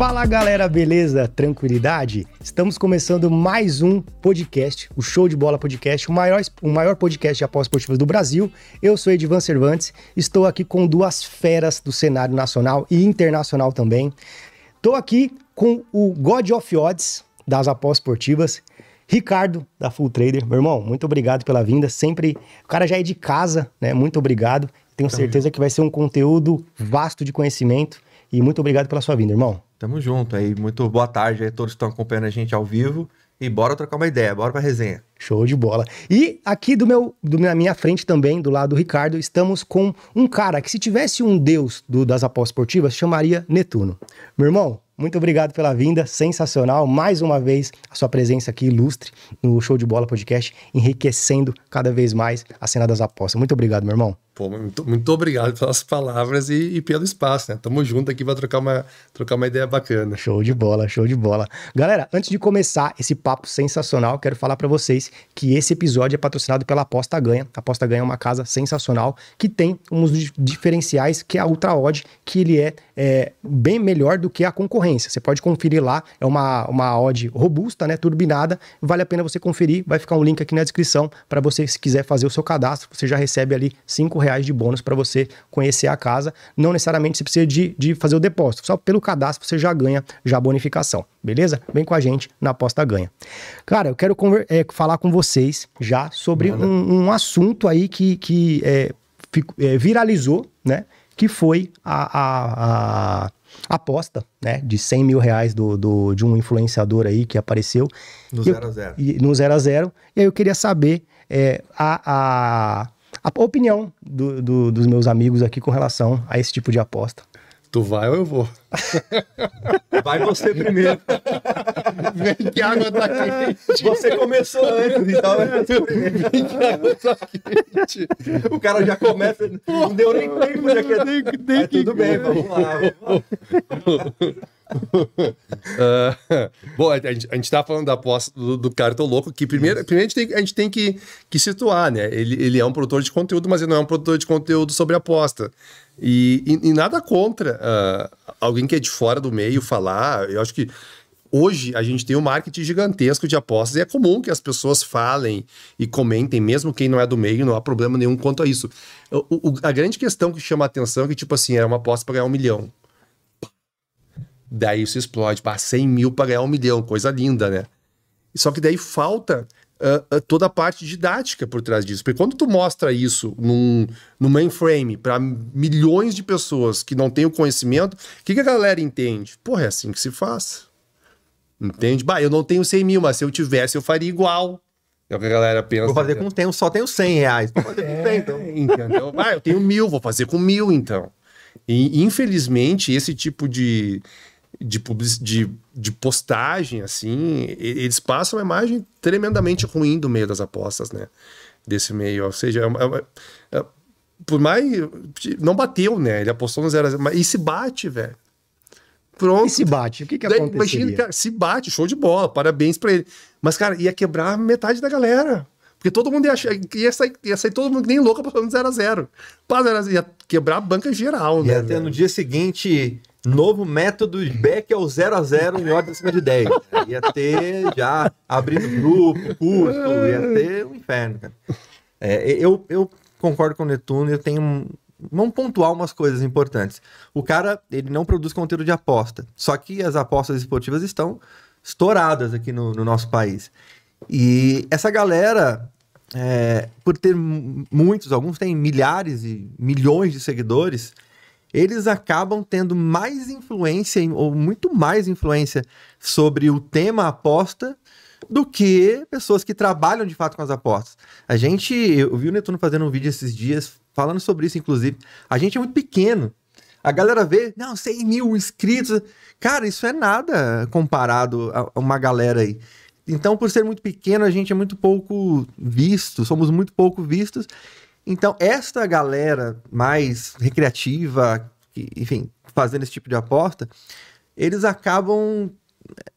Fala galera, beleza? Tranquilidade? Estamos começando mais um podcast, o Show de Bola Podcast, o maior, o maior podcast de apostas esportivas do Brasil. Eu sou Edvan Cervantes, estou aqui com duas feras do cenário nacional e internacional também. Estou aqui com o God of Odds das apostas esportivas, Ricardo, da Full Trader. Meu irmão, muito obrigado pela vinda. Sempre. O cara já é de casa, né? Muito obrigado. Tenho certeza que vai ser um conteúdo vasto de conhecimento. E muito obrigado pela sua vinda, irmão. Tamo junto aí. Muito boa tarde aí, todos que estão acompanhando a gente ao vivo. E bora trocar uma ideia, bora pra resenha. Show de bola. E aqui do meu, do, na minha frente também, do lado do Ricardo, estamos com um cara que se tivesse um deus do, das apostas esportivas, chamaria Netuno. Meu irmão, muito obrigado pela vinda, sensacional. Mais uma vez, a sua presença aqui ilustre no Show de Bola Podcast, enriquecendo cada vez mais a cena das apostas. Muito obrigado, meu irmão. Pô, muito, muito obrigado pelas palavras e, e, pelo espaço, né? Tamo junto aqui para trocar uma, trocar uma ideia bacana. Show de bola, show de bola. Galera, antes de começar esse papo sensacional, quero falar para vocês que esse episódio é patrocinado pela Aposta Ganha. A Aposta Ganha é uma casa sensacional que tem uns diferenciais que é a Ultra Odd, que ele é, é, bem melhor do que a concorrência. Você pode conferir lá, é uma, uma odd robusta, né, turbinada. Vale a pena você conferir, vai ficar um link aqui na descrição para você, se quiser fazer o seu cadastro, você já recebe ali 5 reais reais de bônus para você conhecer a casa. Não necessariamente você precisa de, de fazer o depósito, só pelo cadastro você já ganha já a bonificação, beleza? Vem com a gente na aposta ganha. Cara, eu quero é, falar com vocês já sobre um, um, assunto aí que, que é, fico, é, viralizou, né? Que foi a, a, a aposta, né, de 100 mil reais do, do, de um influenciador aí que apareceu. No 0 a 0 No 0 a 0 E aí eu queria saber é, a, a, a opinião do, do, dos meus amigos aqui com relação a esse tipo de aposta. Tu vai ou eu vou? Vai você primeiro. Vem que a água tá quente. Você começou antes, então vai você primeiro. Vem que a água tá quente. O cara já começa. Não deu nem tempo, já quer. Tem, tem que... Tudo bem, vamos lá. Vamos lá uh, bom, a gente, a gente tá falando da aposta do, do Cartão Louco, que primeiro, primeiro a gente tem, a gente tem que, que situar, né? Ele, ele é um produtor de conteúdo, mas ele não é um produtor de conteúdo sobre aposta. E, e, e nada contra uh, alguém que é de fora do meio falar. Eu acho que hoje a gente tem um marketing gigantesco de apostas e é comum que as pessoas falem e comentem, mesmo quem não é do meio, não há problema nenhum quanto a isso. O, o, a grande questão que chama a atenção é que, tipo assim, é uma aposta para ganhar um milhão. Daí isso explode, para 100 mil para ganhar um milhão, coisa linda, né? Só que daí falta uh, toda a parte didática por trás disso. Porque quando tu mostra isso num, num mainframe para milhões de pessoas que não têm o conhecimento, o que, que a galera entende? Porra, é assim que se faz. Entende? Bah, eu não tenho 100 mil, mas se eu tivesse, eu faria igual. É o que a galera pensa. Vou fazer com tenho, só tenho 100 reais. Vou fazer com 100, então. Entendeu? Ah, eu tenho mil, vou fazer com mil, então. E, infelizmente, esse tipo de, de, de, de postagem, assim, eles passam uma imagem tremendamente ruim do meio das apostas, né? Desse meio. Ou seja, é, é, é, por mais. Não bateu, né? Ele apostou no 0 a 0 mas, E se bate, velho. Pronto. E se bate? O que que aconteceria? Imagina, cara, se bate, show de bola, parabéns pra ele. Mas, cara, ia quebrar metade da galera. Porque todo mundo ia achar, ia sair, ia sair todo mundo nem louco apostando 0x0. Pá, 0 ia quebrar a banca geral, né? Ia ter no dia seguinte novo método Beck ao 0 a 0 em ordem acima de 10. Ia ter já abrindo grupo, curso, ia ter um inferno, cara. É, eu, eu concordo com o Netuno, eu tenho. Vamos pontuar umas coisas importantes. O cara, ele não produz conteúdo de aposta. Só que as apostas esportivas estão estouradas aqui no, no nosso país. E essa galera, é, por ter muitos, alguns têm milhares e milhões de seguidores, eles acabam tendo mais influência, ou muito mais influência, sobre o tema aposta do que pessoas que trabalham de fato com as apostas. A gente, eu vi o Netuno fazendo um vídeo esses dias falando sobre isso, inclusive. A gente é muito pequeno. A galera vê, não, 100 mil inscritos. Cara, isso é nada comparado a uma galera aí. Então, por ser muito pequeno, a gente é muito pouco visto, somos muito pouco vistos. Então, esta galera mais recreativa, que, enfim, fazendo esse tipo de aposta, eles acabam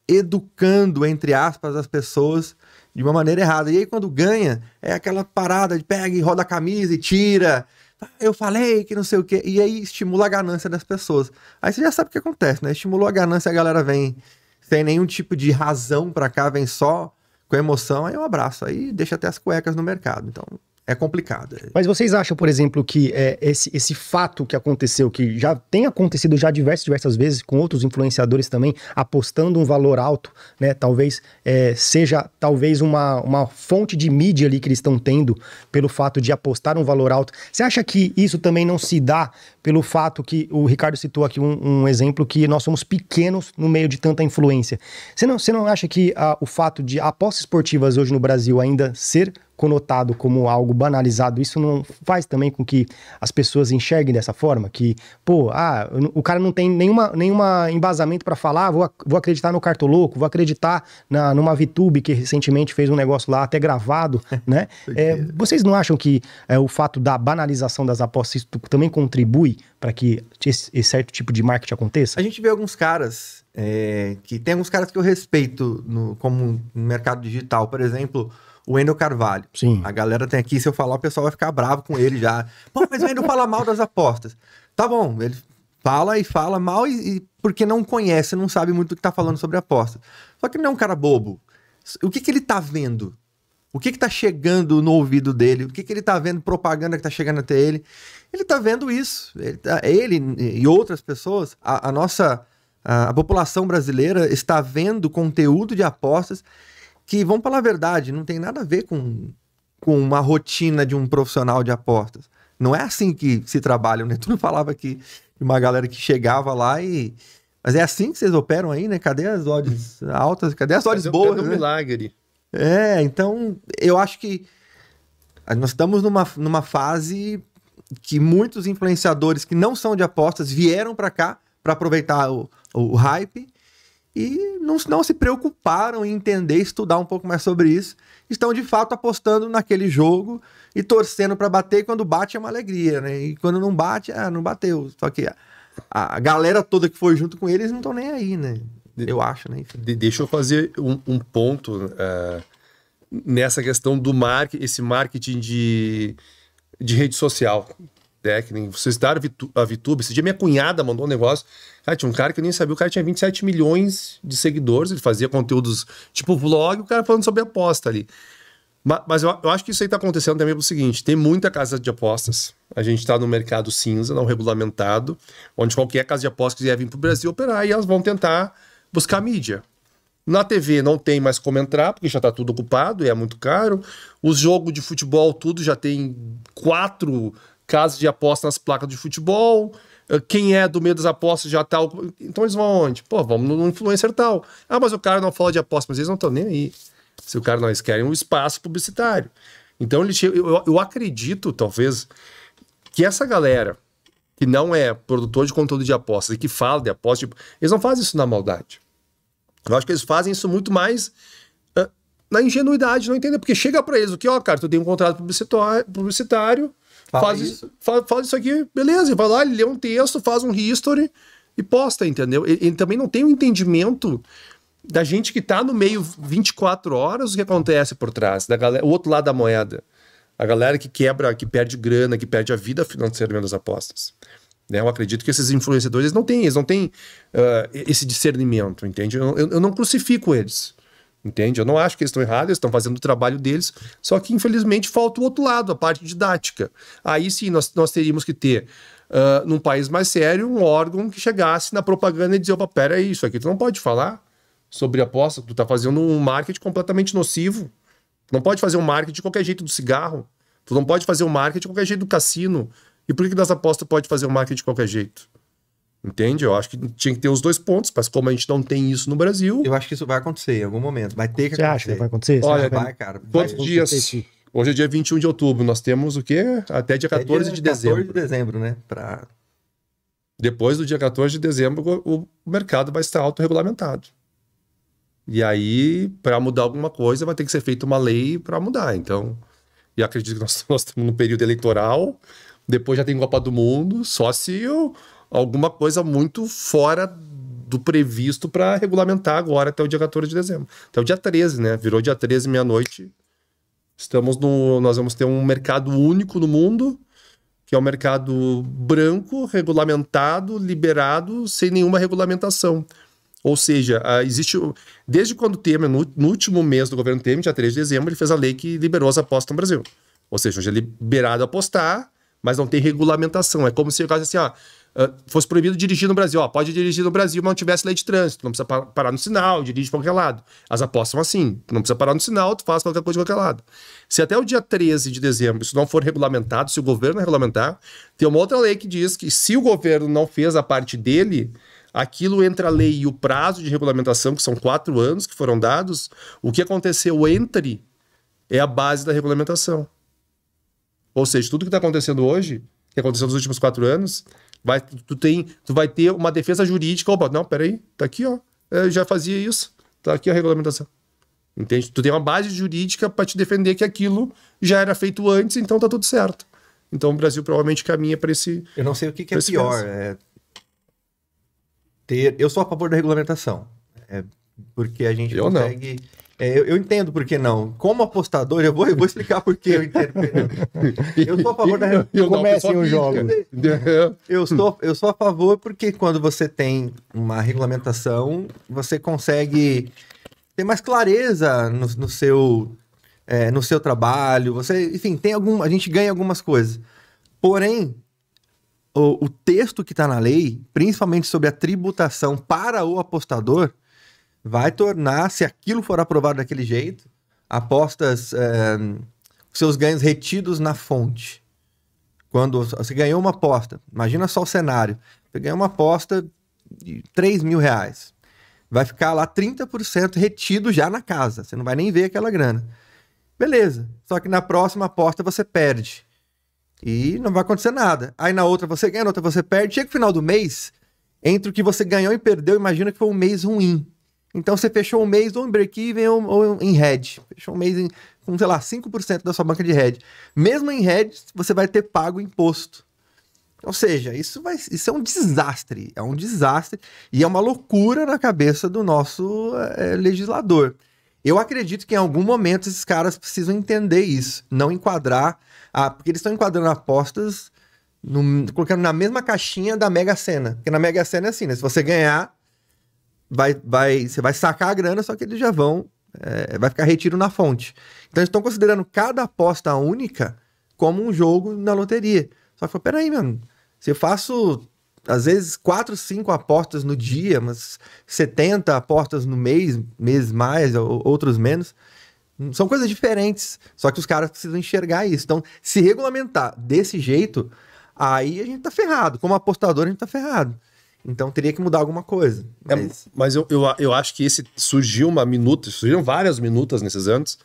educando, entre aspas, as pessoas de uma maneira errada. E aí, quando ganha, é aquela parada de pega e roda a camisa e tira. Ah, Eu falei que não sei o quê. E aí estimula a ganância das pessoas. Aí você já sabe o que acontece, né? Estimulou a ganância, a galera vem sem nenhum tipo de razão pra cá, vem só com emoção, aí um abraço. Aí deixa até as cuecas no mercado. Então é complicado. Mas vocês acham, por exemplo, que é, esse, esse fato que aconteceu, que já tem acontecido já diversas, diversas vezes com outros influenciadores também, apostando um valor alto, né? Talvez é, seja talvez uma, uma fonte de mídia ali que eles estão tendo pelo fato de apostar um valor alto. Você acha que isso também não se dá pelo fato que o Ricardo citou aqui um, um exemplo que nós somos pequenos no meio de tanta influência? Você não, você não acha que ah, o fato de apostas esportivas hoje no Brasil ainda ser conotado como algo banalizado, isso não faz também com que as pessoas enxerguem dessa forma? Que, pô, ah, o cara não tem nenhuma, nenhuma embasamento para falar, vou, vou acreditar no Cartoloco, vou acreditar na, numa VTube que recentemente fez um negócio lá, até gravado, né? É, vocês não acham que é, o fato da banalização das apostas isso também contribui para que esse, esse certo tipo de marketing aconteça? A gente vê alguns caras é, que tem alguns caras que eu respeito no, como no mercado digital, por exemplo, o Wendel Carvalho. Sim. A galera tem aqui, se eu falar, o pessoal vai ficar bravo com ele já. Pô, mas o Wendel fala mal das apostas. Tá bom, ele fala e fala mal e, e porque não conhece, não sabe muito do que tá falando sobre apostas. Só que ele não é um cara bobo. O que que ele tá vendo? O que que tá chegando no ouvido dele? O que que ele tá vendo propaganda que tá chegando até ele? Ele tá vendo isso. Ele, tá- ele e outras pessoas, a, a nossa a, a população brasileira está vendo conteúdo de apostas que, vamos falar a verdade, não tem nada a ver com, com uma rotina de um profissional de apostas. Não é assim que se trabalha. O Netuno falava que uma galera que chegava lá e. Mas é assim que vocês operam aí, né? Cadê as odds altas? Cadê as odds Cadê boas? cadê né? milagre. É, então eu acho que nós estamos numa, numa fase que muitos influenciadores que não são de apostas vieram para cá para aproveitar o, o hype e não, não se preocuparam em entender, estudar um pouco mais sobre isso. Estão de fato apostando naquele jogo e torcendo para bater. E quando bate é uma alegria, né? E quando não bate, ah, não bateu. Só que a, a galera toda que foi junto com eles não estão nem aí, né? Eu acho, né? De- deixa eu fazer um, um ponto eh, nessa questão do marketing, esse marketing de, de rede social. Nem vocês citaram a VTube. Esse dia minha cunhada mandou um negócio. Cara, tinha um cara que eu nem sabia, o cara tinha 27 milhões de seguidores, ele fazia conteúdos tipo vlog, o cara falando sobre aposta ali. Ma- Mas, eu, acho que isso aí tá acontecendo também pelo seguinte: tem muita casa de apostas. A gente tá no mercado cinza, não regulamentado, onde qualquer casa de apostas quiser vir pro Brasil operar e elas vão tentar buscar mídia. Na TV não tem mais como entrar, porque já tá tudo ocupado e é muito caro. Os jogos de futebol, tudo já tem quatro casas de aposta nas placas de futebol. Eh, Quem é do meio das apostas já tá. ocup- Então eles vão aonde? Pô, vamos no influencer tal. Ah, mas o cara não fala de aposta, mas eles não estão nem aí. Se o cara não, eles querem um espaço publicitário. Então ele eu, eu- acredito, talvez, que essa galera que não é produtor de conteúdo de apostas e que fala de apostas, tipo, eles não fazem isso na maldade. Eu acho que eles fazem isso muito mais ah, na ingenuidade, não entender. Porque chega pra eles o que, ó, cara, tu tem um contrato publicitário Fala faz, isso. Faz, faz isso aqui, beleza. E vai lá, ele lê um texto, faz um history e posta, entendeu? Ele, ele também não tem o entendimento da gente que tá no meio 24 horas, o que acontece por trás, da galera, o outro lado da moeda. A galera que quebra, que perde grana, que perde a vida financeira vendo as apostas. Né? Eu acredito que esses influenciadores não têm, eles não têm ah, esse discernimento, entende? Eu, eu- eu não crucifico eles, entende? Eu não acho que eles estão errados, eles estão fazendo o trabalho deles, só que infelizmente falta o outro lado, a parte didática. Aí sim nós, nós teríamos que ter, ah, num país mais sério, um órgão que chegasse na propaganda e dizer, opa, pera aí, isso aqui tu não pode falar sobre aposta, tu tá fazendo um marketing completamente nocivo. Tu não pode fazer um marketing de qualquer jeito do cigarro. Tu não pode fazer um marketing de qualquer jeito do cassino. E por que, que das apostas pode fazer um marketing de qualquer jeito? Entende? Eu acho que tinha que ter os dois pontos, mas como a gente não tem isso no Brasil, Eu acho que isso vai acontecer em algum momento. Vai ter que Você acontecer. acha que vai acontecer? Olha, vai- Vai, cara. Quantos vai dias? acontecer. Hoje é dia 21 de outubro, nós temos o quê? Até dia É 14 dia de dezembro. 14 de dezembro, né? Pra... Depois do dia 14 de dezembro, o mercado vai estar autorregulamentado. E aí, para mudar alguma coisa, vai ter que ser feita uma lei para mudar. Então, e acredito que nós, nós estamos no período eleitoral, depois já tem Copa do Mundo, só se o- alguma coisa muito fora do previsto para regulamentar agora até o dia 14 de dezembro. Até o dia 13, né? Virou dia 13, meia-noite. Estamos no. Nós vamos ter um mercado único no mundo que é um mercado branco, regulamentado, liberado, sem nenhuma regulamentação. Ou seja, existe. Desde quando Temer, no, último mês do governo Temer, dia 3 de dezembro, ele fez a lei que liberou as apostas no Brasil. Ou seja, hoje é liberado apostar, mas não tem regulamentação. É como se caso assim, ó, Uh, fosse proibido dirigir no Brasil. Ó, pode dirigir no Brasil, mas não tivesse lei de trânsito. Não precisa parar no sinal, dirige para qualquer lado. As apostas são assim. Não precisa parar no sinal, tu faz qualquer coisa de qualquer lado. Se até o dia 13 de dezembro isso não for regulamentado, se o governo regulamentar, tem uma outra lei que diz que se o governo não fez a parte dele, aquilo entre a lei e o prazo de regulamentação, que são quatro anos que foram dados, o que aconteceu entre é a base da regulamentação. Ou seja, tudo que está acontecendo hoje, que aconteceu nos últimos quatro anos, Vai, tu, tem, tu vai ter uma defesa jurídica. Opa, não, peraí, tá aqui, ó. Eu já fazia isso. Tá aqui a regulamentação. Entende? Tu tem uma base jurídica para te defender que aquilo já era feito antes, então tá tudo certo. Então o Brasil provavelmente caminha para esse. Eu não sei o que, que é pior. É ter... Eu sou a favor da regulamentação. É porque a gente eu consegue. Não é, eu, eu, entendo por que não. Como apostador, eu vou, eu vou explicar por que eu entendo. Eu sou a favor da eu Comecem os jogos. Eu sou, eu sou a favor porque quando você tem uma regulamentação, você consegue ter mais clareza no, no seu, é, no seu trabalho. Você, enfim, tem algum, a gente ganha algumas coisas. Porém, o, o texto que está na lei, principalmente sobre a tributação para o apostador, vai tornar, se aquilo for aprovado daquele jeito, apostas, é, seus ganhos retidos na fonte. Quando você ganhou uma aposta, imagina só o cenário, você ganhou uma aposta de 3 mil reais. Vai ficar lá 30% retido já na casa, você não vai nem ver aquela grana. Beleza, só que na próxima aposta você perde. E não vai acontecer nada. Aí na outra você ganha, na outra você perde. Chega no final do mês, entre o que você ganhou e perdeu, imagina que foi um mês ruim. Então você fechou um mês ou em break-even ou, ou, em head. Fechou um mês em, com, sei lá, 5% da sua banca de head. Mesmo em head, você vai ter pago imposto. Ou seja, isso, vai, isso é um desastre. É um desastre e é uma loucura na cabeça do nosso é, legislador. Eu acredito que em algum momento esses caras precisam entender isso, não enquadrar, a, porque eles estão enquadrando apostas, no, colocando na mesma caixinha da Mega Sena. Porque na Mega Sena é assim, né? Se você ganhar, vai, vai, você vai sacar a grana, só que eles já vão, é, vai ficar retiro na fonte. Então eles estão considerando cada aposta única como um jogo na loteria. Só que, peraí, mano, se eu faço às vezes quatro, cinco apostas no dia, mas 70 apostas no mês, meses mais, ou, outros menos, são coisas diferentes. Só que os caras precisam enxergar isso. Então, se regulamentar desse jeito, aí a gente tá ferrado. Como apostador, a gente tá ferrado. Então teria que mudar alguma coisa. É, mas, é, mas eu, eu, eu acho que esse surgiu uma minuta, surgiram várias minutas nesses anos.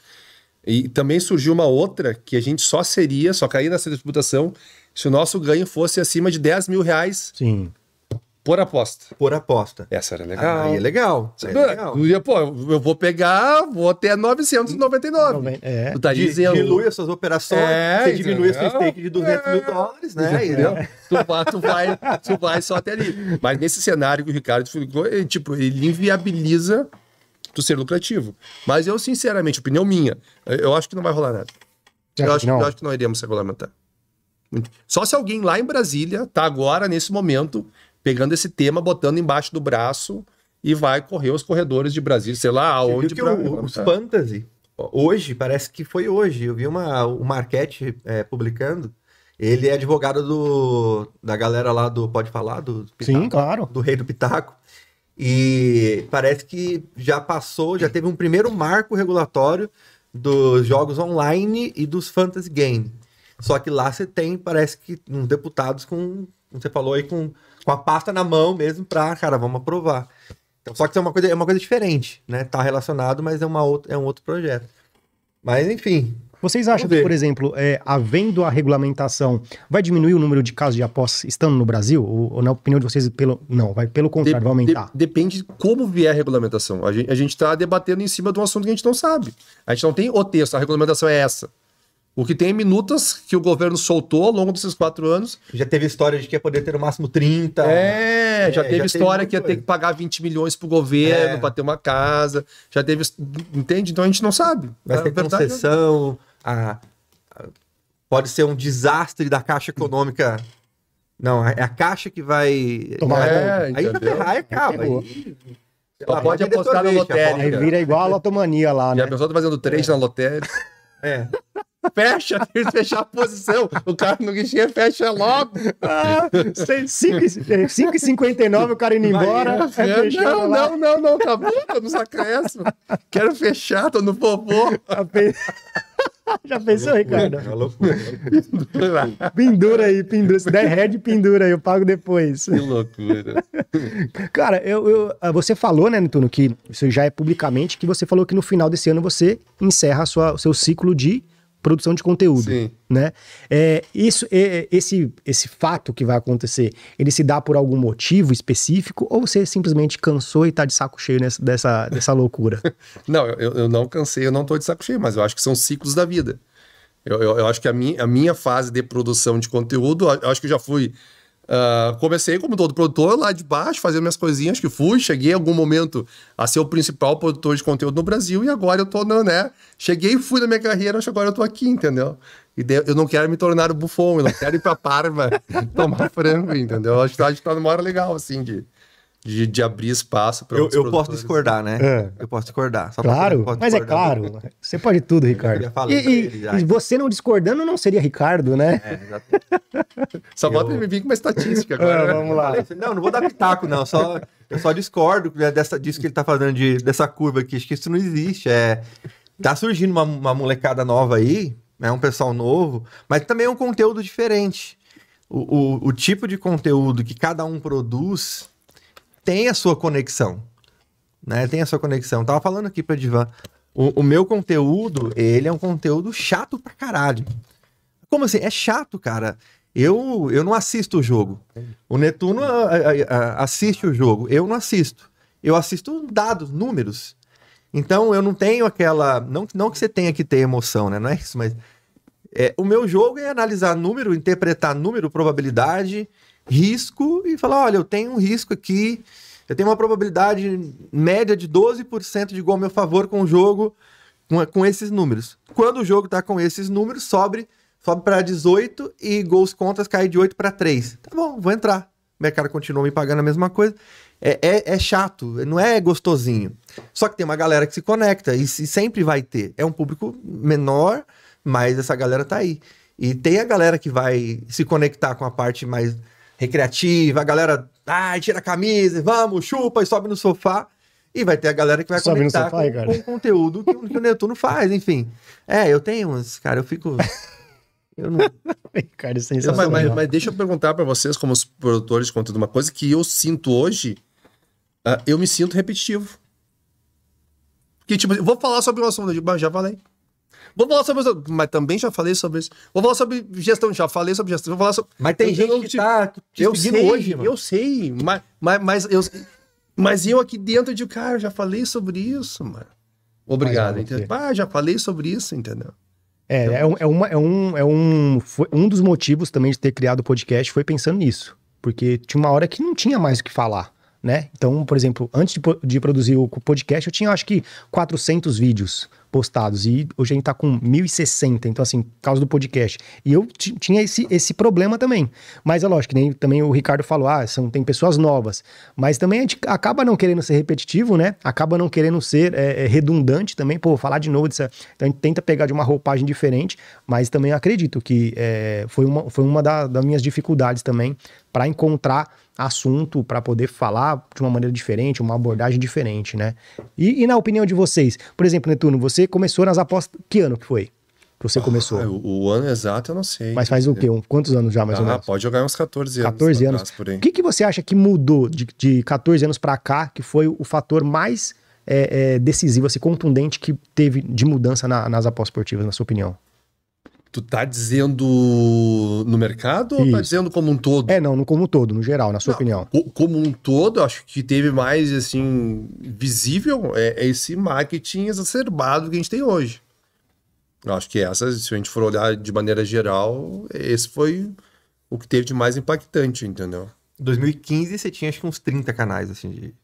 E também surgiu uma outra que a gente só seria, só cair nessa disputação se o nosso ganho fosse acima de 10 mil reais Sim. Por aposta. Por aposta. Essa era legal. Aí é legal. Aí é legal. Pô, eu vou pegar, vou até 999. É. Tu tá dizendo. Dilui as suas operações, é, você diminui a sua stake de 200 é. mil dólares, né? É. Tu, vai, tu, vai, tu vai só até ali. Mas nesse cenário que o Ricardo explicou, ele, tipo, ele inviabiliza tu ser lucrativo. Mas eu, sinceramente, opinião minha, eu acho que não vai rolar nada. Eu acho, eu acho que não iremos regulamentar. Só se alguém lá em Brasília tá agora, nesse momento, pegando esse tema, botando embaixo do braço e vai correr os corredores de Brasília, sei lá aonde. Pra... O, os Fantasy, hoje, parece que foi hoje, eu vi uma, o Marquete é, publicando, ele é advogado do, da galera lá do Pode Falar, do Pitaco, Sim, claro. Do Rei do Pitaco. E parece que já passou, já teve um primeiro marco regulatório dos jogos online e dos fantasy game. Só que lá você tem, parece que, uns deputados com, como você falou aí, com com a pasta na mão mesmo pra, cara, vamos aprovar. Então, só que isso é uma coisa, é uma coisa diferente, né? Tá relacionado, mas é, uma outra, é um outro projeto. Mas, enfim. Vocês acham que, por exemplo, é, havendo a regulamentação, vai diminuir o número de casos de apostas estando no Brasil? Ou, ou na opinião de vocês, pelo, não, vai pelo contrário, de, vai aumentar? De, depende de como vier a regulamentação. A gente, a gente tá debatendo em cima de um assunto que a gente não sabe. A gente não tem o texto, a regulamentação é essa. O que tem minutas que o governo soltou ao longo desses quatro anos. Já teve história de que ia poder ter no máximo 30. É, já é, teve já história teve que ia ter que pagar 20 milhões pro governo é. para ter uma casa. Já teve. Entende? Então a gente não sabe. Vai ter concessão. A, a, pode ser um desastre da Caixa Econômica. Não, é a Caixa que vai. Tomar É, aí vai ferrar e acaba. Aí, pode apostar na lotérica. Aí vira igual a lotomania lá, E né? a pessoa tá fazendo trade na lotérica. É. Fecha, tem que fechar a posição. O cara no guichê fecha logo. Ah, 5,59 o cara indo Vai, embora. é fechando não, lá. não, não, não, acabou, tô nos acréscimos. Quero fechar, tô no vovô. Já pe- Já pensou, Ricardo? É uma loucura. Pendura aí, pendura. Se der head, pendura aí, eu pago depois. Que loucura. Cara, eu, eu- ah, você falou, né, Netuno, que isso já é publicamente, que você falou que no final desse ano você encerra a sua- o seu ciclo de produção de conteúdo, Sim. né? É, isso, é, esse, esse fato que vai acontecer, ele se dá por algum motivo específico ou você simplesmente cansou e tá de saco cheio nessa, dessa, dessa loucura? Não, eu, eu não cansei, eu não tô de saco cheio, mas eu acho que são ciclos da vida. Eu, eu, eu acho que a minha, a minha fase de produção de conteúdo, eu acho que eu já fui. Ah, comecei como todo produtor lá de baixo, fazendo minhas coisinhas, que fui, cheguei em algum momento a ser o principal produtor de conteúdo no Brasil e agora eu tô, no, né? Cheguei e fui na minha carreira, agora eu tô aqui, entendeu? E daí eu não quero me tornar o bufão, eu não quero ir pra Parma tomar frango, entendeu? Eu acho que acho que tá numa hora legal, assim, de, de, de abrir espaço para Eu, eu posso discordar, né? É. Eu posso discordar. Claro, pode mas é discordar. claro. Você pode tudo, Ricardo. E, e- já. e você não discordando não seria Ricardo, né? É, exatamente. Só bota Eu- ele vir com uma estatística agora. Ah, né? vamos lá. Não, não vou dar pitaco, não. Só, eu só discordo né, dessa, disso que ele tá falando, de, dessa curva aqui. Acho que isso não existe. É, tá surgindo uma, uma molecada nova aí, é um pessoal novo, mas também é um conteúdo diferente. O, o, o tipo de conteúdo que cada um produz tem a sua conexão. Né? Tem a sua conexão. Tava falando aqui pra Divan. O, o meu conteúdo, ele é um conteúdo chato pra caralho. Como assim? É chato, cara. Eu, eu não assisto o jogo. O Netuno ah, ah, ah, assiste o jogo. Eu não assisto. Eu assisto dados, números. Então eu não tenho aquela. Não, não que você tenha que ter emoção, né? Não é isso, mas. é, o meu jogo é analisar número, interpretar número, probabilidade, risco e falar: olha, eu tenho um risco aqui. Eu tenho uma probabilidade média de 12% de gol a meu favor com o jogo com, com esses números. Quando o jogo tá com esses números, sobe, sobe para 18 e gols contras cai de 8 para 3. Tá bom, vou entrar. O mercado continua me pagando a mesma coisa. É, é, é chato, não é gostosinho. Só que tem uma galera que se conecta e, se- sempre vai ter. É um público menor, mas essa galera tá aí. E tem a galera que vai se conectar com a parte mais recreativa, a galera, ai, tira a camisa, vamos, chupa e sobe no sofá. E vai ter a galera que vai Sobe conectar sofá, com, com o conteúdo que, o- que o Netuno faz, enfim. É, eu tenho uns, cara, eu fico. Eu não, Ricardo, é Mas, sensacional. mas- mas deixa eu perguntar pra vocês, como os produtores de conteúdo, uma coisa que eu sinto hoje, ah, eu me sinto repetitivo. Porque, tipo, eu vou falar sobre o assunto, eu digo, "Bah, já falei. Vou falar sobre isso, mas também já falei sobre isso. Vou falar sobre gestão, já falei sobre gestão. Vou falar sobre... Mas tem Eu- gente eu- que tá te eu sei, hoje, mano. Eu sei, mas, mas, mas, eu, mas eu aqui dentro de cara, eu já falei sobre isso, mano. Obrigado, entendeu? Ah, já falei sobre isso, entendeu? É, é, um, é, uma, é, um, é um, foi um dos motivos também de ter criado o podcast foi pensando nisso. Porque tinha uma hora que não tinha mais o que falar, né? Então, por exemplo, antes de, de produzir o podcast, eu tinha acho que 400 vídeos postados. E hoje a gente tá com 1060, então assim, por causa do podcast. E eu ti- tinha esse, esse problema também. Mas é lógico, nem também o Ricardo falou, ah, são, tem pessoas novas. Mas também a gente acaba não querendo ser repetitivo, né? Acaba não querendo ser é, é, redundante também. Pô, falar de novo disso. Então a gente tenta pegar de uma roupagem diferente, mas também acredito que é, foi uma, foi uma da- das minhas dificuldades também para encontrar assunto, para poder falar de uma maneira diferente, uma abordagem diferente, né? E, e na opinião de vocês, por exemplo, Netuno, você começou nas apostas. Que ano que foi? Que você começou? Ah, o, o ano exato eu não sei. Mas faz o quê? Um- quantos anos já, mais ou Ah, menos? pode jogar uns 14 anos. 14 anos. atrás, por aí. O que, que você acha que mudou de, de 14 anos pra cá, que foi o fator mais é, é, decisivo, assim, contundente que teve de mudança na- nas apostas esportivas, na sua opinião? Tu tá dizendo no mercado ou tá Isso. dizendo como um todo? É, não, no como um todo, no geral, na sua Não, opinião. co- Como um todo, acho que teve mais, assim, visível é, é esse marketing exacerbado que a gente tem hoje. Eu acho que essa, se a gente for olhar de maneira geral, esse foi o que teve de mais impactante, entendeu? Em 2015 você tinha acho que uns 30 canais assim de.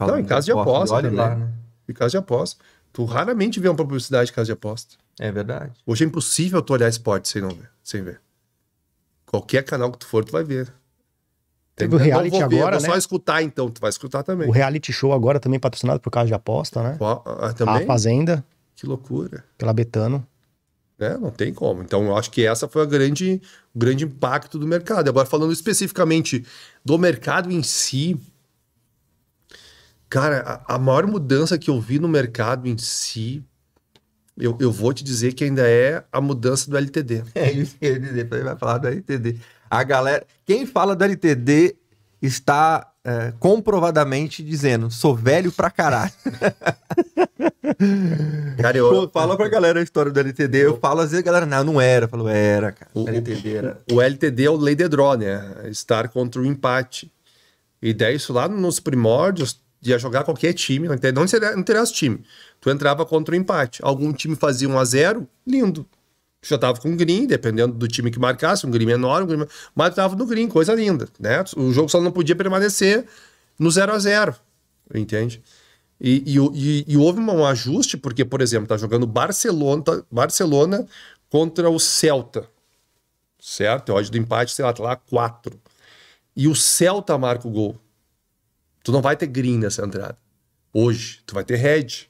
Não, em casa de aposta Olha lá, né? E casa de aposta. Tu raramente vê uma publicidade de casa de aposta. É verdade. Hoje é impossível tu olhar esporte sem não ver, sem ver. Qualquer canal que tu for, tu vai ver. Teve o Não reality vou ver, agora, vou né? só escutar então, tu vai escutar também. O reality show agora também patrocinado por causa de aposta, né? Ah, A também? Fazenda, Que loucura. pela Betano. né? Não tem como. Então, eu acho que essa foi a grande, o grande impacto do mercado. Agora, falando especificamente do mercado em si, cara, a, a maior mudança que eu vi no mercado em si, eu, eu vou te dizer que ainda é a mudança do LTD. É isso que eu ia dizer, ele vai falar do LTD. A galera, quem fala do LTD está é, comprovadamente dizendo, sou velho pra caralho. Cara, eu, Pô, Fala pra galera a história do LTD, eu falo às vezes, a galera, não, não era. Eu falo, era, cara. O- LTD era. o LTD é o de draw, né? Estar contra o empate. E daí isso lá nos primórdios, ia jogar qualquer time, não interessa não interessa o time. Tu entrava contra o empate. Algum time fazia 1 a 0 lindo. Tu já tava com green, dependendo do time que marcasse, um green menor, um green... mas tu tava no green, coisa linda, né? O jogo só não podia permanecer no 0 a 0 entende? E, e, e- houve um ajuste, porque, por exemplo, tá jogando Barcelona, tá- Barcelona contra o Celta certo? A odd do empate, sei lá, tá lá 4. E o Celta marca o gol. Tu não vai ter green nessa entrada. Hoje, tu vai ter red.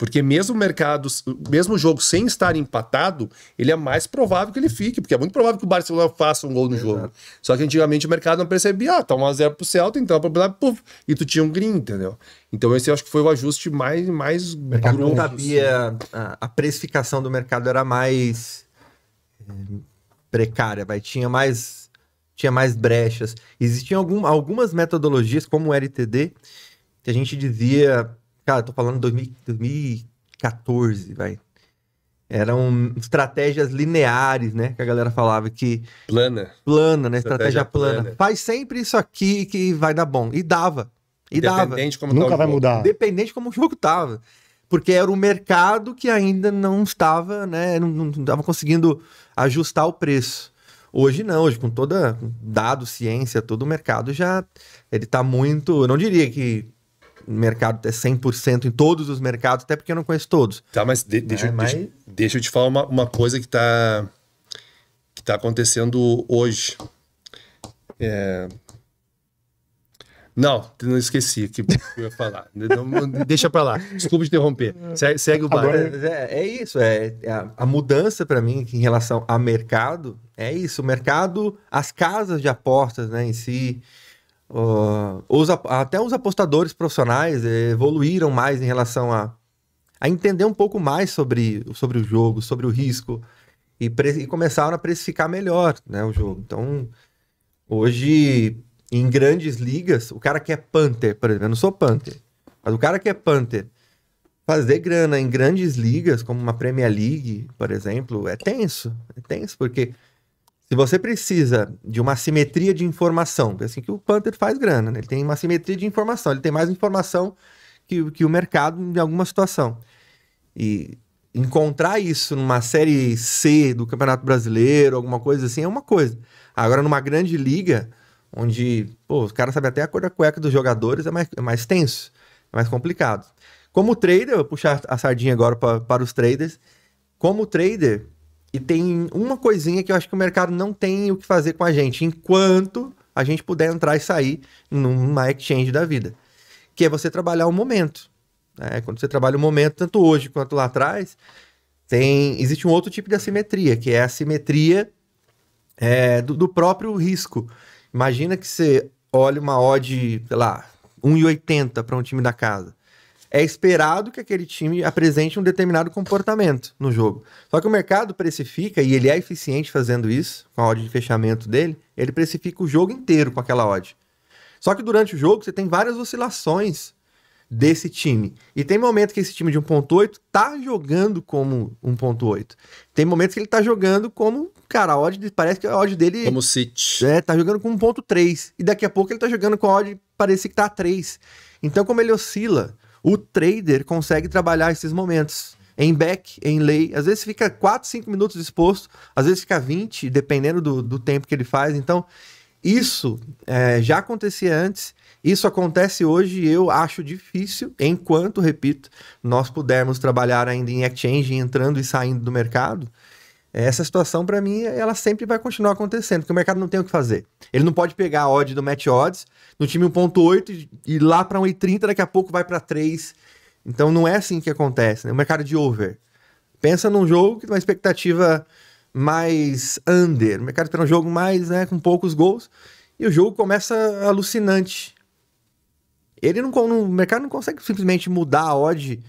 Porque mesmo o mercado, mesmo o jogo sem estar empatado, ele é mais provável que ele fique, porque é muito provável que o Barcelona faça um gol no jogo. Só que antigamente o mercado não percebia, ah, tá 1x0 pro Celta, então a probabilidade, puf, e tu tinha um green, entendeu? Então esse eu acho que foi o ajuste mais, mais O mercado não grosso. sabia, a, a precificação do mercado era mais eh, precária, vai, tinha mais tinha mais brechas. Existiam algum, algumas metodologias, como o LTD, que a gente dizia, cara, tô falando 2000, 2014, vai. Eram estratégias lineares, né? Que a galera falava que plana. plana, né? Estratégia, Estratégia plana. plana. Faz sempre isso aqui que vai dar bom. E dava. E dava. Independente como tá Nunca o vai jogo. mudar. Independente de como o jogo tava. Porque era o mercado que ainda não estava, né? Não, não estava conseguindo ajustar o preço. Hoje não, hoje com toda dado, ciência, todo o mercado já ele tá muito, eu não diria que mercado é 100% em todos os mercados, até porque eu não conheço todos. Tá, mas de- deixa, É, eu- mas- deixa, deixa eu te falar uma, uma coisa que tá, que tá acontecendo hoje. É... Não, não esqueci o que eu ia falar. Deixa pra lá. Desculpa te interromper. Segue, segue o bar. É, é isso, é, é a, a mudança para mim em relação a mercado é isso. O mercado, as casas de apostas, né, em si, ó, os até os apostadores profissionais evoluíram mais em relação a, a entender um pouco mais sobre, sobre o jogo, sobre o risco e, e começaram a precificar melhor, né, o jogo. Então, hoje em grandes ligas, o cara que é punter, por exemplo, eu não sou punter, mas o cara que é punter fazer grana em grandes ligas, como uma Premier League, por exemplo, é tenso. É tenso, porque se você precisa de uma simetria de informação, é assim que o Panther faz grana, né? Ele tem uma simetria de informação, ele tem mais informação que, que o mercado em alguma situação. E encontrar isso numa série C do Campeonato Brasileiro, alguma coisa assim, é uma coisa. Agora, numa grande liga, onde pô, os caras sabem até a cor da cueca dos jogadores, é mais, é mais tenso, é mais complicado. Como trader, vou puxar a sardinha agora pra, para os traders. Como trader, e tem uma coisinha que eu acho que o mercado não tem o que fazer com a gente, enquanto a gente puder entrar e sair numa exchange da vida. Que é você trabalhar o momento. né? Quando você trabalha o momento, tanto hoje quanto lá atrás, tem existe um outro tipo de assimetria, que é a assimetria é, do, do próprio risco. Imagina que você olha uma odd, sei lá, 1,80 para um time da casa. É esperado que aquele time apresente um determinado comportamento no jogo. Só que o mercado precifica, e ele é eficiente fazendo isso, com a odd de fechamento dele, ele precifica o jogo inteiro com aquela odd. Só que durante o jogo você tem várias oscilações desse time. E tem momentos que esse time de 1.8 tá jogando como 1.8. Tem momentos que ele tá jogando como, cara, a odd de- parece que a odd dele Como City. é, tá jogando com 1.3. E daqui a pouco ele tá jogando com a odd parece que tá 3. Então, como ele oscila, o trader consegue trabalhar esses momentos. Em back, em lay, às vezes fica 4, 5 minutos exposto, às vezes fica 20, dependendo do, do tempo que ele faz. Então, Isso é, já acontecia antes, isso acontece hoje e eu acho difícil, enquanto, repito, nós pudermos trabalhar ainda em exchange, entrando e saindo do mercado, essa situação, para mim, ela sempre vai continuar acontecendo, porque o mercado não tem o que fazer. Ele não pode pegar a odd do match odds no time 1.8 e ir lá para 1.30, daqui a pouco vai para 3. Então não é assim que acontece, né? O mercado de over. Pensa num jogo que tem uma expectativa mais under, o mercado espera um jogo mais, né, com poucos gols, e o jogo começa alucinante. Ele não, o mercado não consegue simplesmente mudar a odd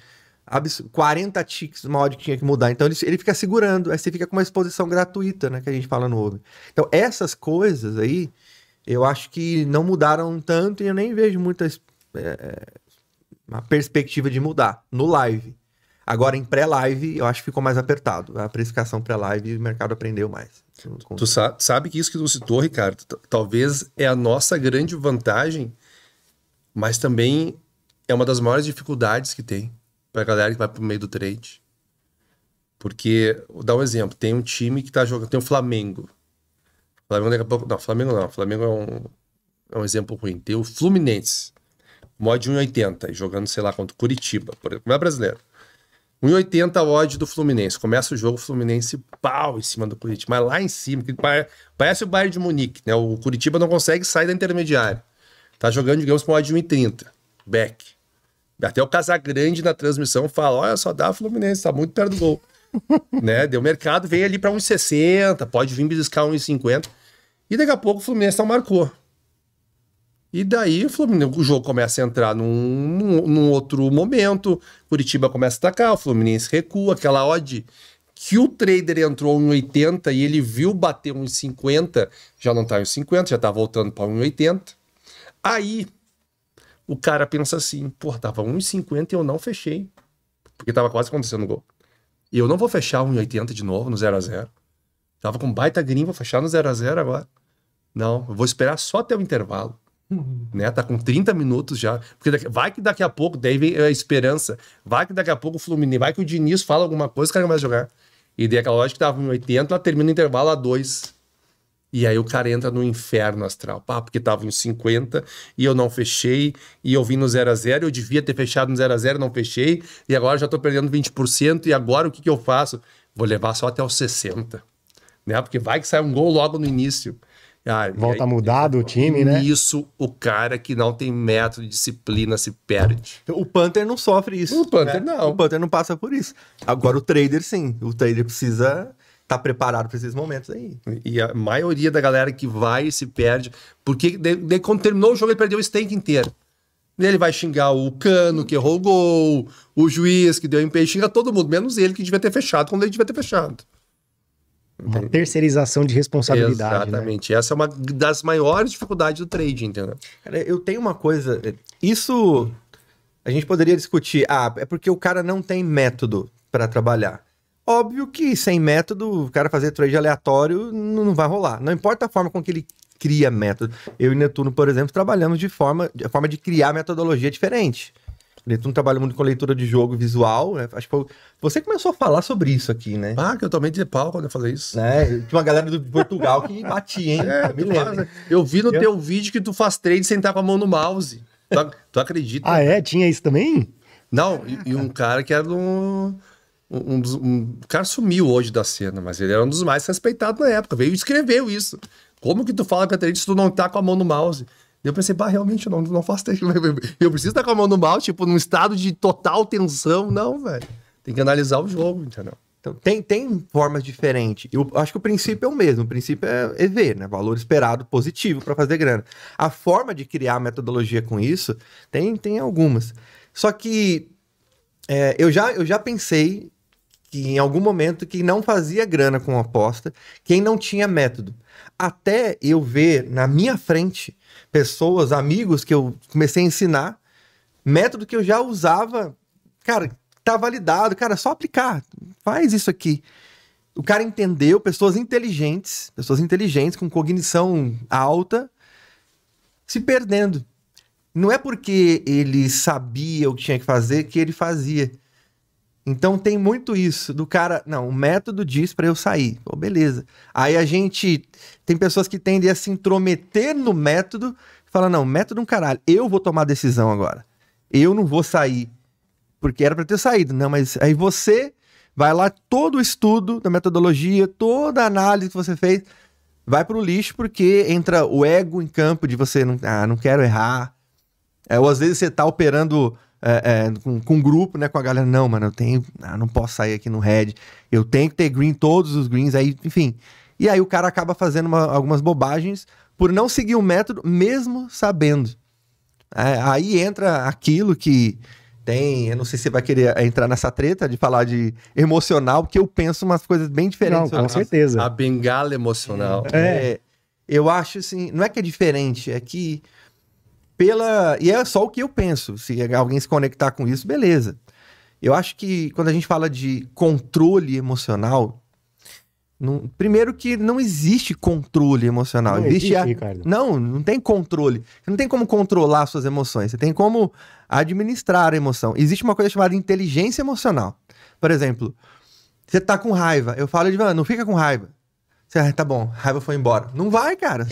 40 ticks uma odd que tinha que mudar. Então ele, ele fica segurando, aí você fica com uma exposição gratuita, né? Que a gente fala no over. Então essas coisas aí, eu acho que não mudaram tanto e eu nem vejo muita é, uma perspectiva de mudar no live. Agora em pré-live, eu acho que ficou mais apertado. A precificação pré-live, o mercado aprendeu mais. Tu sabe que isso que tu citou, Ricardo, talvez é a nossa grande vantagem, mas também é uma das maiores dificuldades que tem pra galera que vai pro meio do trade. Porque, vou dar um exemplo, tem um time que tá jogando, tem o Flamengo. O Flamengo daqui a pouco, não, Flamengo não, Flamengo é um, é um exemplo ruim. Tem o Fluminense, mod 1,80, jogando, sei lá, contra o Curitiba, por exemplo, não é brasileiro. 1,80 odd do Fluminense. Começa o jogo, o Fluminense pau em cima do Curitiba. Mas lá em cima, que parece o Bayern de Munique, né? O Curitiba não consegue sair da intermediária. Tá jogando, digamos, com odd 1,30. Back. Até o Casagrande na transmissão fala: olha, só dá Fluminense, tá muito perto do gol. né? Deu mercado, veio ali para 1,60, pode vir beliscar 1,50. E daqui a pouco o Fluminense não marcou. E daí o, Fluminense, o jogo começa a entrar num, num, num, outro momento, Curitiba começa a atacar, o Fluminense recua, aquela odd que o trader entrou em 80 e ele viu bater 1,50, já não tá em 50, já tá voltando para 1,80. Aí o cara pensa assim, pô, tava 1,50 e eu não fechei. Porque tava quase acontecendo o gol. E eu não vou fechar 1,80 de novo no 0x0. Tava com baita green, vou fechar no 0x0 agora. Não, eu vou esperar só até o intervalo. Uhum. Né? Tá com 30 minutos já. Porque daqui, vai que daqui a pouco, daí vem a esperança. Vai que daqui a pouco o Fluminense, vai que o Diniz fala alguma coisa, o cara começa a jogar. E daí aquela lógica que tava em 80, ela termina o intervalo a 2. E aí o cara entra no inferno astral. Pá, porque tava em 50 e eu não fechei. E eu vim no 0 a 0 Eu devia ter fechado no 0 a 0 não fechei. E agora já tô perdendo 20%. E agora o que, que eu faço? Vou levar só até os 60. Né? Porque vai que sai um gol logo no início. Ah, Volta aí, mudado o time, né? Isso, o cara que não tem método, disciplina, se perde. O Panther não sofre isso. O Panther né? não. O Panther não passa por isso. Agora o trader, sim. O trader precisa tá preparado para esses momentos aí. E a maioria da galera que vai se perde, porque de, de, quando terminou o jogo ele perdeu o stake inteiro. E ele vai xingar o Cano, que errou o gol, o juiz que deu empenho, xinga todo mundo, menos ele que devia ter fechado quando ele devia ter fechado. Uma terceirização de responsabilidade. Né? Exatamente. Né? Essa é uma das maiores dificuldades do trade, entendeu? Cara, eu tenho uma coisa. Isso a gente poderia discutir. Ah, é porque o cara não tem método para trabalhar. Óbvio que sem método, o cara fazer trade aleatório não vai rolar. Não importa a forma com que ele cria método. Eu e Netuno, por exemplo, trabalhamos de forma de, forma de criar metodologia diferente. Netuno trabalha muito com leitura de jogo visual, né? Acho que você começou a falar sobre isso aqui, né? Ah, que eu tomei de pau quando eu falei isso. Né? Tinha uma galera do Portugal que batia, hein? É, eu me lembro. Faz, eu vi no eu... teu vídeo que tu faz trade sem estar com a mão no mouse. Tu, tu acredita? ah, é? Tinha isso também? Não, e, e um cara que era um um, um, cara sumiu hoje da cena, mas ele era um dos mais respeitados na época. Veio e escreveu isso. Como que tu fala que a se tu não tá com a mão no mouse? Eu pensei, bah, realmente eu não, não faço Eu preciso estar com a mão no mouse, tipo, num estado de total tensão. Não, velho. Tem que analisar o jogo, entendeu? Então, tem, tem formas diferentes. Eu acho que o princípio é o mesmo. O princípio é EV, né? Valor esperado positivo para fazer grana. A forma de criar metodologia com isso tem, tem algumas. Só que é, eu, já, eu já pensei que em algum momento que não fazia grana com aposta, quem não tinha método. Até eu ver na minha frente pessoas, amigos que eu comecei a ensinar, método que eu já usava, cara, tá validado, cara, só aplicar, faz isso aqui. O cara entendeu, pessoas inteligentes, pessoas inteligentes com cognição alta, se perdendo. Não é porque ele sabia o que tinha que fazer que ele fazia Então tem muito isso do cara, não, o método diz pra eu sair. Pô, beleza. Aí a gente tem pessoas que tendem a se intrometer no método, fala não, método é um caralho, eu vou tomar a decisão agora. Eu não vou sair porque era pra ter saído. Não, mas aí você vai lá todo o estudo da metodologia, toda a análise que você fez, vai pro lixo porque entra o ego em campo de você não, ah, não quero errar. É, ou às vezes você tá operando é, é, com, com um grupo, né, com a galera, não, mano, eu tenho, ah, não posso sair aqui no red, eu tenho que ter green, todos os greens, aí, enfim. E aí o cara acaba fazendo uma- algumas bobagens por não seguir o método, mesmo sabendo. É, aí entra aquilo que tem, eu não sei se você vai querer entrar nessa treta de falar de emocional, porque eu penso umas coisas bem diferentes. Não, com isso. certeza. A bengala emocional. É, eu acho assim, não é que é diferente, é que pela. E é só o que eu penso. Se alguém se conectar com isso, beleza. Eu acho que quando a gente fala de controle emocional, não- primeiro que não existe controle emocional. Não existe existe, a- Ricardo. Não, não tem controle. Você não tem como controlar suas emoções. Você tem como administrar a emoção. Existe uma coisa chamada inteligência emocional. Por exemplo, você tá com raiva. Eu falo de não fica com raiva. Você, ah, tá bom, raiva foi embora. Não vai, cara.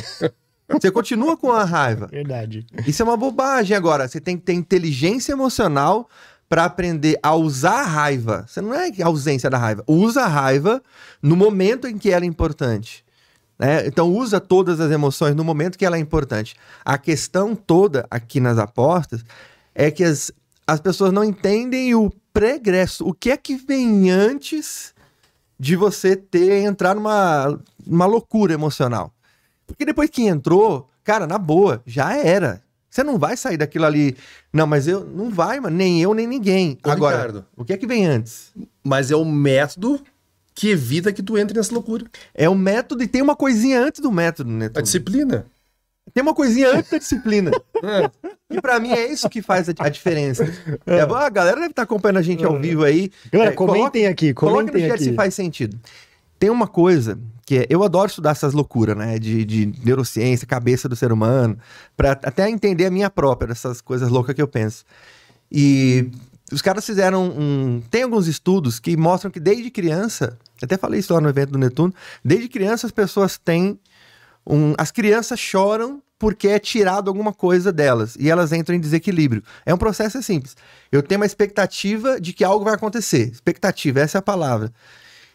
Você continua com a raiva. Verdade. Isso é uma bobagem agora. Você tem que ter inteligência emocional para aprender a usar a raiva. Você não é a ausência da raiva. Usa a raiva no momento em que ela é importante. né? Então usa todas as emoções no momento que ela é importante. A questão toda aqui nas apostas é que as, as pessoas não entendem o pregresso. O que é que vem antes de você ter entrar numa, numa loucura emocional? Porque depois que entrou, cara, na boa, já era. Você não vai sair daquilo ali. Não, mas eu não vai, mano. Nem eu, nem ninguém. Ô, Agora, Ricardo. o que é que vem antes? Mas é o método que evita que tu entre nessa loucura. É o método e tem uma coisinha antes do método, né? A disciplina. Tem uma coisinha antes da disciplina. É. E pra mim é isso que faz a, a diferença. É, a galera deve estar acompanhando a gente ao vivo aí. Galera, É, comentem aqui, Coloca no comentem chat aqui. se faz sentido. Tem uma coisa que é, eu adoro estudar essas loucuras, né? De, de neurociência, cabeça do ser humano, pra até entender a minha própria, dessas coisas loucas que eu penso. E os caras fizeram um. Tem alguns estudos que mostram que desde criança, até falei isso lá no evento do Netuno, desde criança as pessoas têm um. As crianças choram porque é tirado alguma coisa delas e elas entram em desequilíbrio. É um processo simples. Eu tenho uma expectativa de que algo vai acontecer. Expectativa, essa é a palavra.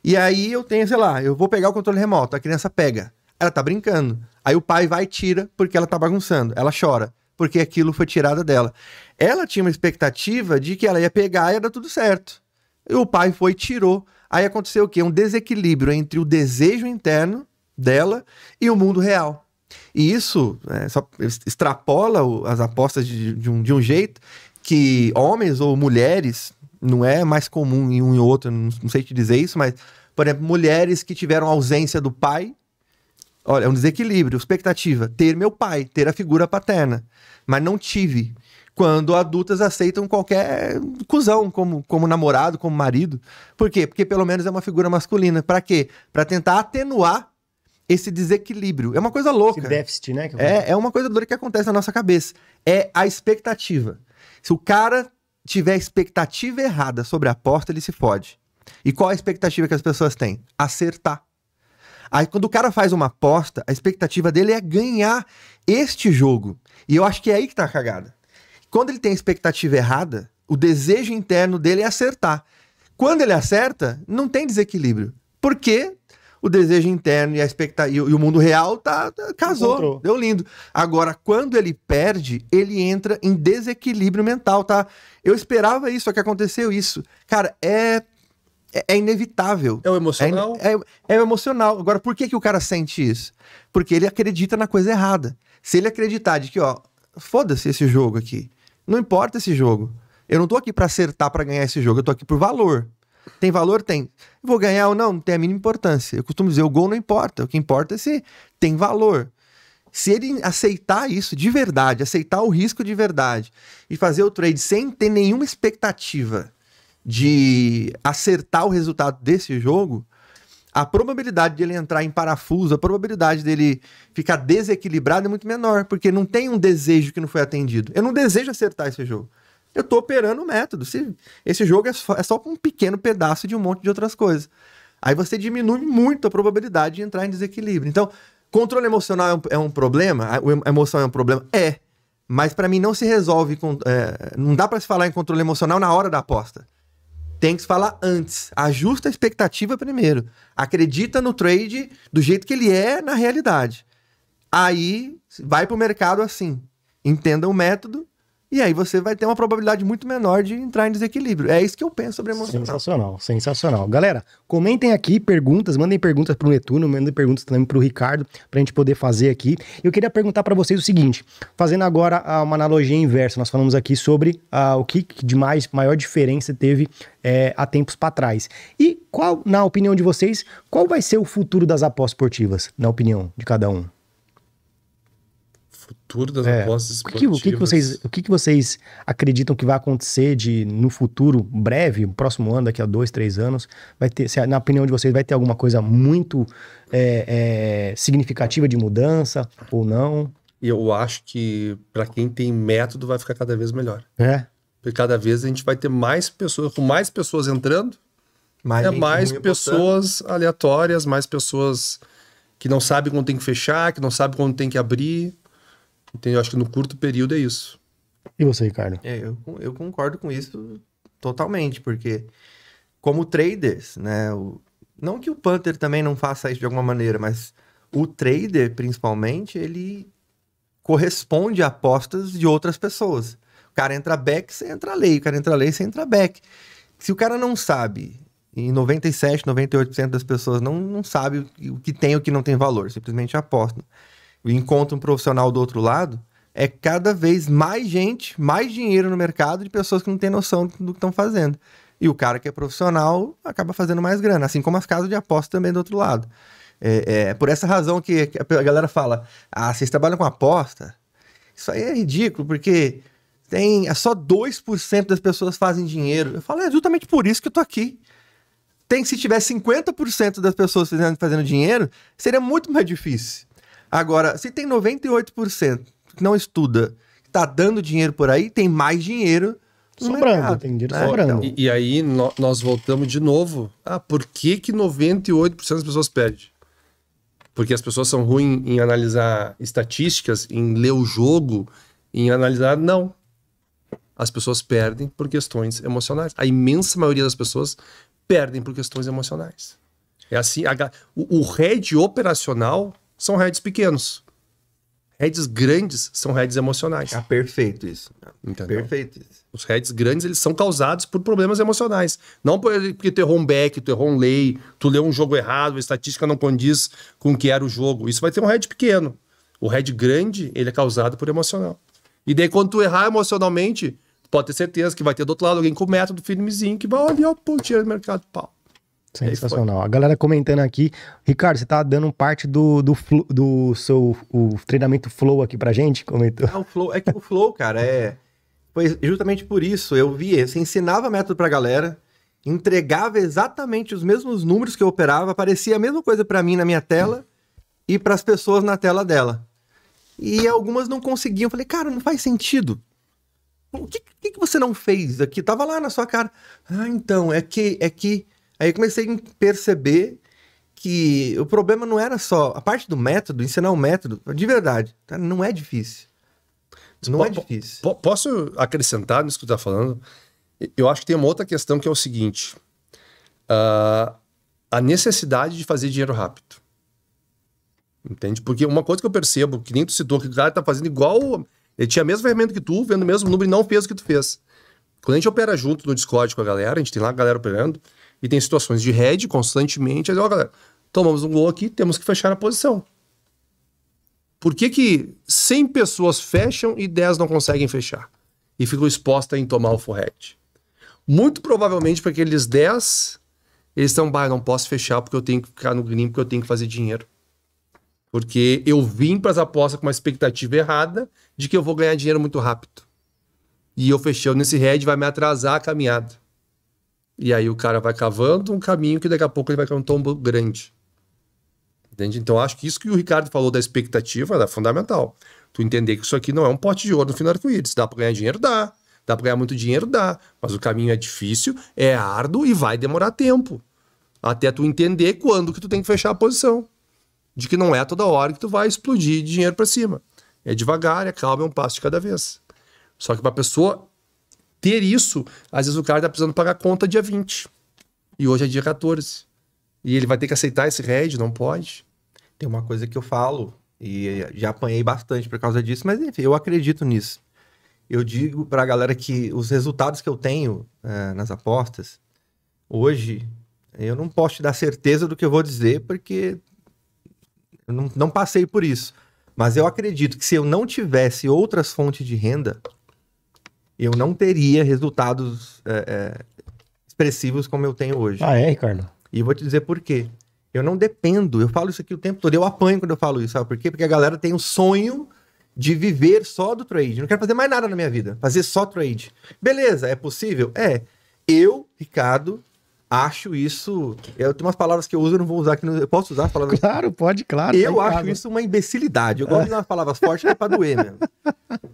E aí eu tenho, sei lá, eu vou pegar o controle remoto, a criança pega. Ela tá brincando. Aí o pai vai e tira porque ela tá bagunçando. Ela chora porque aquilo foi tirado dela. Ela tinha uma expectativa de que ela ia pegar e ia dar tudo certo. E o pai foi e tirou. Aí aconteceu o quê? Um desequilíbrio entre o desejo interno dela e o mundo real. E isso é, só extrapola o- as apostas de, de um, de um jeito que homens ou mulheres, não é mais comum em um e outro, não, não sei te dizer isso, mas, por exemplo, mulheres que tiveram ausência do pai, olha, é um desequilíbrio, expectativa, ter meu pai, ter a figura paterna, mas não tive. Quando adultas aceitam qualquer cuzão como, como namorado, como marido. Por quê? Porque pelo menos é uma figura masculina. Pra quê? Pra tentar atenuar esse desequilíbrio. É uma coisa Esse louca. déficit, né? É, é uma coisa doida que acontece na nossa cabeça. É a expectativa. Se o cara tiver a expectativa errada sobre a aposta, ele se fode. E qual a expectativa que as pessoas têm? Acertar. Aí quando o cara faz uma aposta, a expectativa dele é ganhar este jogo. E eu acho que é aí que tá a cagada. Quando ele tem a expectativa errada, o desejo interno dele é acertar. Quando ele acerta, não tem desequilíbrio. Porque o desejo interno e a expectativa e o mundo real tá, tá- casou, Encontrou. deu lindo. Agora, quando ele perde, ele entra em desequilíbrio mental, tá? Eu esperava isso, só que aconteceu isso. Cara, é é, é inevitável. É o É, emocional. é, é emocional. Agora, por que, que o cara sente isso? Porque ele acredita na coisa errada. Se ele acreditar de que, ó, foda-se esse jogo aqui. Não importa esse jogo. Eu não tô aqui pra acertar pra ganhar esse jogo, eu tô aqui por valor. Tem valor? Tem. Vou ganhar ou não? Não tem a mínima importância. Eu costumo dizer, o gol não importa. O que importa é se tem valor. Se ele aceitar isso de verdade, aceitar o risco de verdade e fazer o trade sem ter nenhuma expectativa de acertar o resultado desse jogo, a probabilidade de ele entrar em parafuso, a probabilidade dele ficar desequilibrado é muito menor, porque não tem um desejo que não foi atendido. Eu não desejo acertar esse jogo. Eu tô operando o método. Se, esse jogo é só, é só um pequeno pedaço de um monte de outras coisas. Aí você diminui muito a probabilidade de entrar em desequilíbrio. Então, controle emocional é um, é um problema? A, a emoção é um problema? É. Mas para mim não se resolve com. É, não dá para se falar em controle emocional na hora da aposta. Tem que se falar antes. Ajusta a expectativa primeiro. Acredita no trade do jeito que ele é na realidade. Aí vai para o mercado assim. Entenda o método e aí você vai ter uma probabilidade muito menor de entrar em desequilíbrio. É isso que eu penso sobre emocional. Sensacional, sensacional. Galera, comentem aqui perguntas, mandem perguntas para o Netuno, mandem perguntas também para o Ricardo, para a gente poder fazer aqui. Eu queria perguntar para vocês o seguinte, fazendo agora uh, uma analogia inversa, nós falamos aqui sobre uh, o que de mais, maior diferença teve é, há tempos para trás. E qual, na opinião de vocês, qual vai ser o futuro das apostas esportivas, na opinião de cada um? Futuro das é. apostas esportivas. O que, o que, vocês, o que, que vocês acreditam que vai acontecer de no futuro breve, próximo ano, daqui a dois, três anos, vai ter, se, na opinião de vocês, vai ter alguma coisa muito é, é, significativa de mudança ou não? Eu acho que para quem tem método vai ficar cada vez melhor. É. Porque cada vez a gente vai ter mais pessoas, com mais pessoas entrando, mais, é mais pessoas aleatórias, mais pessoas que não sabem quando tem que fechar, que não sabem quando tem que abrir. Então, eu acho que no curto período é isso. E você, Ricardo? É, eu, eu concordo com isso totalmente, porque como traders, né? O, não que o Panther também não faça isso de alguma maneira, mas o trader, principalmente, ele corresponde a apostas de outras pessoas. O cara entra back, você entra lei. O cara entra lei, você entra back. Se o cara não sabe, e 97, 98% das pessoas não, não sabe o que tem e o que não tem valor, simplesmente apostam encontra um profissional do outro lado, é cada vez mais gente, mais dinheiro no mercado de pessoas que não têm noção do que estão fazendo. E o cara que é profissional acaba fazendo mais grana, assim como as casas de aposta também do outro lado. É, é por essa razão que a galera fala: ah, vocês trabalham com aposta? Isso aí é ridículo, porque tem é só 2% das pessoas fazem dinheiro. Eu falo, é justamente por isso que eu tô aqui. Tem se tiver 50% das pessoas fazendo, fazendo dinheiro, seria muito mais difícil. Agora, se tem 98% que não estuda, está dando dinheiro por aí, tem mais dinheiro sobrando, mercado, tem dinheiro né? sobrando. Então, e, e, aí no, nós voltamos de novo. Ah, por que que 98% das pessoas perdem? Porque as pessoas são ruins em analisar estatísticas, em ler o jogo, em analisar. Não. As pessoas perdem por questões emocionais. A imensa maioria das pessoas perdem por questões emocionais. É assim, a, o, o head operacional são heads pequenos. Heads grandes são heads emocionais. Ah, perfeito isso. Entendeu? Perfeito isso. Os heads grandes, eles são causados por problemas emocionais. Não porque tu errou um back, tu errou um lay, tu leu um jogo errado, a estatística não condiz com o que era o jogo. Isso vai ter um head pequeno. O head grande, ele é causado por emocional. E daí, quando tu errar emocionalmente, pode ter certeza que vai ter do outro lado alguém com método firmezinho que vai olhar, o tira do mercado, pau. Sensacional. A galera comentando aqui. Ricardo, você tá dando parte do, do, do seu o treinamento Flow aqui pra gente? Comentou. É, o flow, é que o Flow, cara, é. Foi justamente por isso. Eu vi, você ensinava método pra galera, entregava exatamente os mesmos números que eu operava, aparecia a mesma coisa para mim na minha tela e para as pessoas na tela dela. E algumas não conseguiam. Eu falei, cara, não faz sentido. O que, que, que você não fez aqui? Tava lá na sua cara. Ah, então, é que, é que Aí eu comecei a perceber que o problema não era só a parte do método, ensinar o método, de verdade, tá? não é difícil. Não é difícil. Posso acrescentar nisso que tu tá falando? Eu acho que tem uma outra questão que é o seguinte: uh, a necessidade de fazer dinheiro rápido. Entende? Porque uma coisa que eu percebo, que nem tu citou, que o cara tá fazendo igual. Ele tinha a mesma ferramenta que tu, vendo o mesmo número e não fez o que tu fez. Quando a gente opera junto no Discord com a galera, a gente tem lá a galera operando, e tem situações de head constantemente. Aí, ó, galera, tomamos um gol aqui, temos que fechar a posição. Por que, que 100 pessoas fecham e 10 não conseguem fechar? E ficam expostas em tomar o full head? Muito provavelmente porque aqueles 10, eles estão, bah, não posso fechar porque eu tenho que ficar no green, porque eu tenho que fazer dinheiro. Porque eu vim para as apostas com uma expectativa errada de que eu vou ganhar dinheiro muito rápido. E eu fechei nesse head, vai me atrasar a caminhada. E aí o cara vai cavando um caminho que daqui a pouco ele vai cair um tombo grande. Entende? Então acho que isso que o Ricardo falou da expectativa é fundamental. Tu entender que isso aqui não é um pote de ouro no final do arco-íris. Dá para ganhar dinheiro? Dá. Dá pra ganhar muito dinheiro? Dá. Mas o caminho é difícil, é árduo e vai demorar tempo. Até tu entender quando que tu tem que fechar a posição. De que não é toda hora que tu vai explodir dinheiro para cima. É devagar, é calmo, é um passo de cada vez. Só que pra pessoa ter isso, às vezes o cara tá precisando pagar conta dia 20. E hoje é dia 14. E ele vai ter que aceitar esse RED, não pode. Tem uma coisa que eu falo, e já apanhei bastante por causa disso, mas enfim, eu acredito nisso. Eu digo pra galera que os resultados que eu tenho eh, nas apostas, hoje, eu não posso te dar certeza do que eu vou dizer, porque eu não, não passei por isso. Mas eu acredito que se eu não tivesse outras fontes de renda, eu não teria resultados eh, eh, expressivos como eu tenho hoje. Ah, é, Ricardo? E vou te dizer por quê. Eu não dependo, eu falo isso aqui o tempo todo, eu apanho quando eu falo isso, sabe por quê? Porque a galera tem o sonho de viver só do trade. Eu não quero fazer mais nada na minha vida, fazer só trade. Beleza, é possível? É. Eu, Ricardo, acho isso. Eu tenho umas palavras que eu uso, eu não vou usar aqui. No, eu posso usar as palavras? Claro, pode, claro. Eu tá acho casa. isso uma imbecilidade. Eu gosto de usar umas palavras fortes é pra doer mesmo.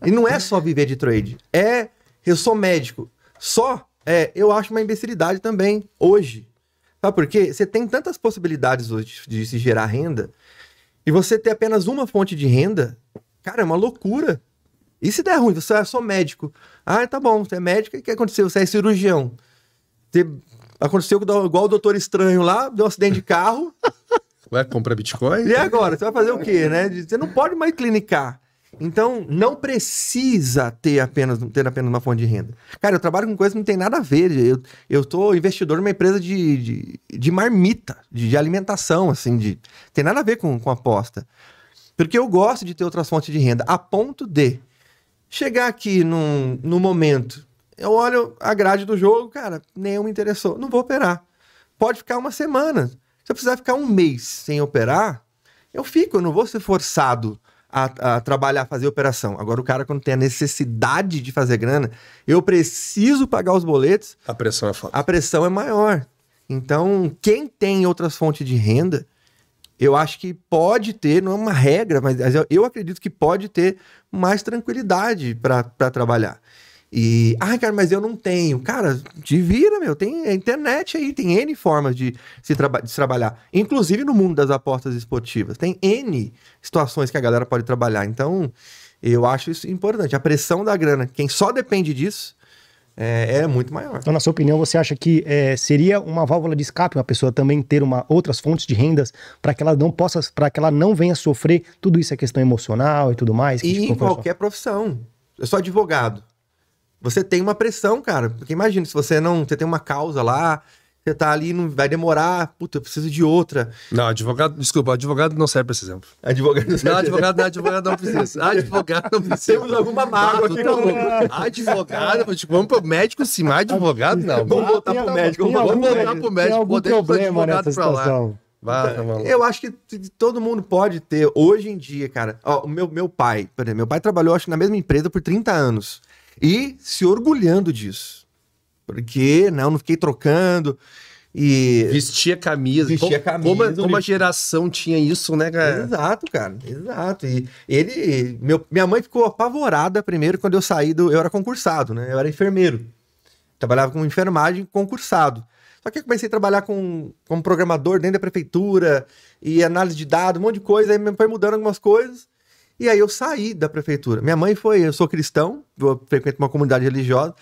E não é só viver de trade. É, eu sou médico. Só, é, eu acho uma imbecilidade também, hoje. Sabe por quê? Você tem tantas possibilidades hoje de se gerar renda, e você ter apenas uma fonte de renda, cara, é uma loucura. E se der ruim, você é só médico. Ah, tá bom, você é médico, o que aconteceu? Você é cirurgião. Você- Aconteceu igual o doutor estranho lá, deu um acidente de carro, Ué, compra Bitcoin? e agora? Você vai fazer o quê, né? Você não pode mais clinicar. Então, não precisa ter apenas, ter apenas uma fonte de renda. Cara, eu trabalho com coisa que não tem nada a ver. Eu, eu tô investidor numa empresa de, de, de marmita, de, de alimentação, assim, de. Tem nada a ver com, com aposta. Porque eu gosto de ter outras fontes de renda, a ponto de chegar aqui num, num momento, eu olho a grade do jogo, cara, nenhum me interessou. Não vou operar. Pode ficar uma semana. Se eu precisar ficar um mês sem operar, eu fico, eu não vou ser forçado a, a trabalhar, fazer operação. Agora, o cara, quando tem a necessidade de fazer grana, eu preciso pagar os boletos, A pressão é foda. a pressão é maior. Então, quem tem outras fontes de renda, eu acho que pode ter, não é uma regra, mas eu, eu acredito que pode ter mais tranquilidade para trabalhar. E, ah, cara, mas eu não tenho. Cara, te vira, meu. Tem a internet aí, tem N formas de se, traba- de se trabalhar. Inclusive no mundo das apostas esportivas. Tem N situações que a galera pode trabalhar. Então, eu acho isso importante. A pressão da grana, quem só depende disso, é, é muito maior. Então, na sua opinião, você acha que é, seria uma válvula de escape uma pessoa também ter uma, outras fontes de rendas para que ela não possa, para que ela não venha sofrer tudo isso é questão emocional e tudo mais? E em qualquer profissão. Eu sou advogado. Você tem uma pressão, cara. Porque imagina, se você não. Você tem uma causa lá, você tá ali, não vai demorar. Puta, eu preciso de outra. Não, advogado, desculpa, advogado não serve pra esse exemplo. Advogado. Não, advogado, não, advogado não precisa. Advogado não precisa. Temos alguma mágoa Ah, aqui tá louco. Advogado, tipo, vamos pro médico sim, mas advogado não. Vamos voltar Tem pro algum- médico, vamos voltar pro médico, Tem algum problema advogado nessa pra lá. situação? Vai, tá. Eu acho que todo mundo pode ter, hoje em dia, cara. Ó, o meu, meu pai, por exemplo, meu pai trabalhou, acho que na mesma empresa por 30 anos. E se orgulhando disso. Porque, não, não fiquei trocando. E. Vestia camisa. Vestia Como- camisa, Como, a- como a geração tinha isso, né, cara? Exato, cara. Exato. E ele. Meu, minha mãe ficou apavorada primeiro quando eu saí do. Eu era concursado, né? Eu era enfermeiro. Trabalhava com enfermagem concursado. Só que eu comecei a trabalhar com, como programador dentro da prefeitura e análise de dados, um monte de coisa. Aí pai mudando algumas coisas. E aí eu saí da prefeitura. Minha mãe foi. Eu sou cristão, eu frequento uma comunidade religiosa.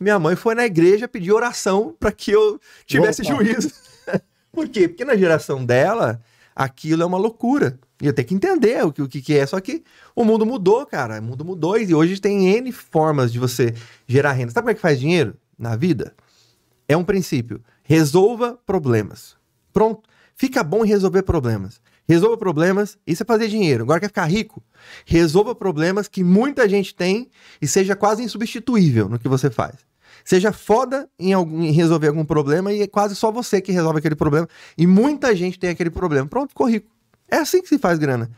Minha mãe foi na igreja pedir oração para que eu tivesse Opa. juízo. Por quê? Porque na geração dela, aquilo é uma loucura. E eu tenho que entender o que, o que que é. Só que o mundo mudou, cara. O mundo mudou e hoje tem N formas de você gerar renda. Sabe como é que faz dinheiro na vida? É um princípio. Resolva problemas. Pronto. Fica bom em resolver problemas. Resolva problemas, isso é fazer dinheiro. Agora quer ficar rico? Resolva problemas que muita gente tem e seja quase insubstituível no que você faz. Seja foda em, algum- em resolver algum problema e é quase só você que resolve aquele problema. E muita gente tem aquele problema. Pronto, ficou rico. É assim que se faz grana.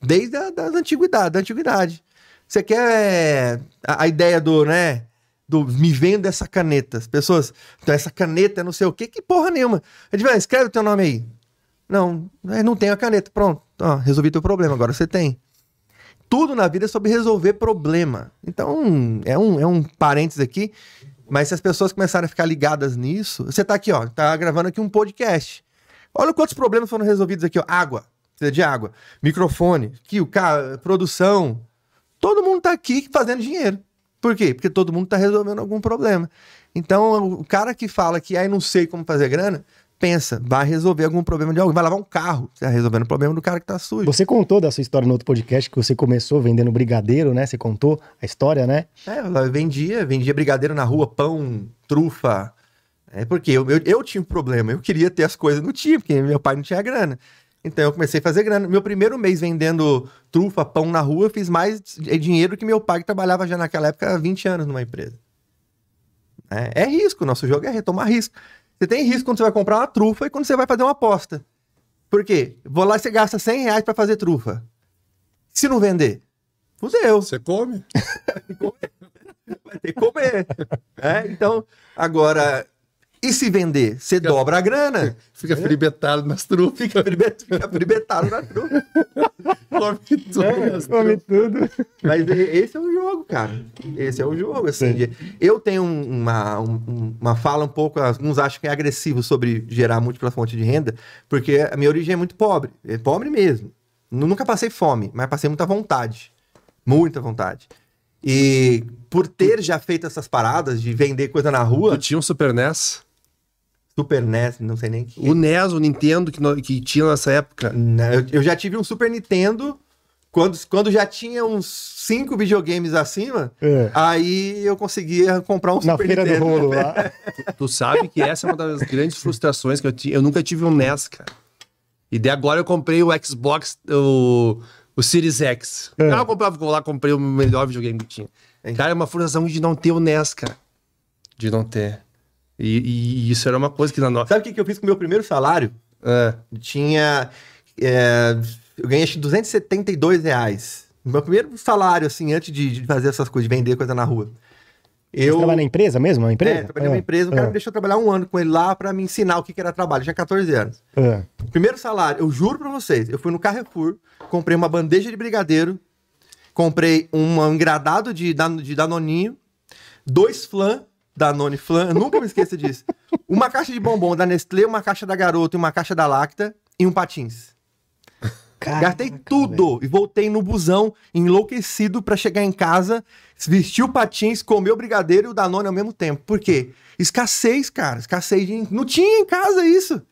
Desde a antiguidade, da antiguidade. Você quer a, a ideia do, né? Do me vendo essa caneta. As pessoas, então essa caneta é não sei o quê, que porra nenhuma. Vai, escreve o teu nome aí. Não, não tenho a caneta. Pronto, ó, resolvi teu problema, agora você tem. Tudo na vida é sobre resolver problema. Então, é um, é um parênteses aqui. Mas se as pessoas começarem a ficar ligadas nisso, você tá aqui, ó, tá gravando aqui um podcast. Olha quantos problemas foram resolvidos aqui, ó. Água, precisa de água. Microfone, o cara, produção. Todo mundo tá aqui fazendo dinheiro. Por quê? Porque todo mundo tá resolvendo algum problema. Então, o cara que fala que aí não sei como fazer grana, pensa, vai resolver algum problema de alguém, vai lavar um carro, você tá resolvendo o problema do cara que tá sujo. Você contou da sua história no outro podcast que você começou vendendo brigadeiro, né? Você contou a história, né? É, eu vendia, vendia brigadeiro na rua, pão, trufa. É porque eu, eu, eu tinha um problema, eu queria ter as coisas, não tinha, porque meu pai não tinha grana. Então eu comecei a fazer grana. Meu primeiro mês vendendo trufa, pão na rua, eu fiz mais dinheiro que meu pai, que trabalhava já naquela época há 20 anos numa empresa. É, é risco, nosso jogo é retomar risco. Você tem risco quando você vai comprar uma trufa e quando você vai fazer uma aposta. Por quê? Vou lá e você gasta 100 reais pra fazer trufa. Se não vender, fudeu. Você come? Vai ter que comer. É, então, agora, e se vender? Você dobra a grana. Fica fribetado nas trufas. Fica fribet- fica fribetado na trufa. Come tudo. nas Come tudo. Mas esse é o jogo, cara. Esse é o jogo, assim. de- Eu tenho um- uma, um- uma fala um pouco, alguns acham que é agressivo sobre gerar múltipla fonte de renda, porque a minha origem é muito pobre. É pobre mesmo. Nu- Nunca passei fome, mas passei muita vontade. Muita vontade. E por ter já feito essas paradas de vender coisa na Tu rua, tinha um Super NES? Super NES, não sei nem o que. O NES, o Nintendo que, no- que tinha nessa época. Não, eu, eu já tive um Super Nintendo quando, quando já tinha uns cinco videogames acima. É. Aí eu conseguia comprar um Na Super feira do Nintendo. rolo lá. Tu sabe que essa é uma das grandes frustrações que eu tinha. Eu nunca tive um NES, cara. E daí agora eu comprei o Xbox, o, o Series X. É. Eu comprava, vou lá, comprei o melhor videogame que tinha. Cara, é uma frustração de não ter o NES, cara. De não ter. E, e isso era uma coisa que na nossa. Sabe o que, que eu fiz com o meu primeiro salário? É. Tinha. é, eu ganhei acho que 272 reais. Meu primeiro salário, assim, antes de, de fazer essas coisas, de vender coisa na rua. Você Eu. trabalha na empresa mesmo? Uma empresa? É, trabalhei numa empresa, o cara me deixou trabalhar um ano com ele lá pra me ensinar o que, que era trabalho. Eu tinha 14 anos. É. Primeiro salário, eu juro pra vocês, eu fui no Carrefour, comprei uma bandeja de brigadeiro, comprei um engradado de, de danoninho, dois flan, Danone flan, nunca me esqueça disso. Uma caixa de bombom da Nestlé, uma caixa da Garoto e uma caixa da Lacta e um patins. Caraca, Gastei tudo e voltei no busão, enlouquecido pra chegar em casa, vestir o patins, comer o brigadeiro e o Danone ao mesmo tempo. Por quê? Escassez, cara, escassez de... Não tinha em casa isso.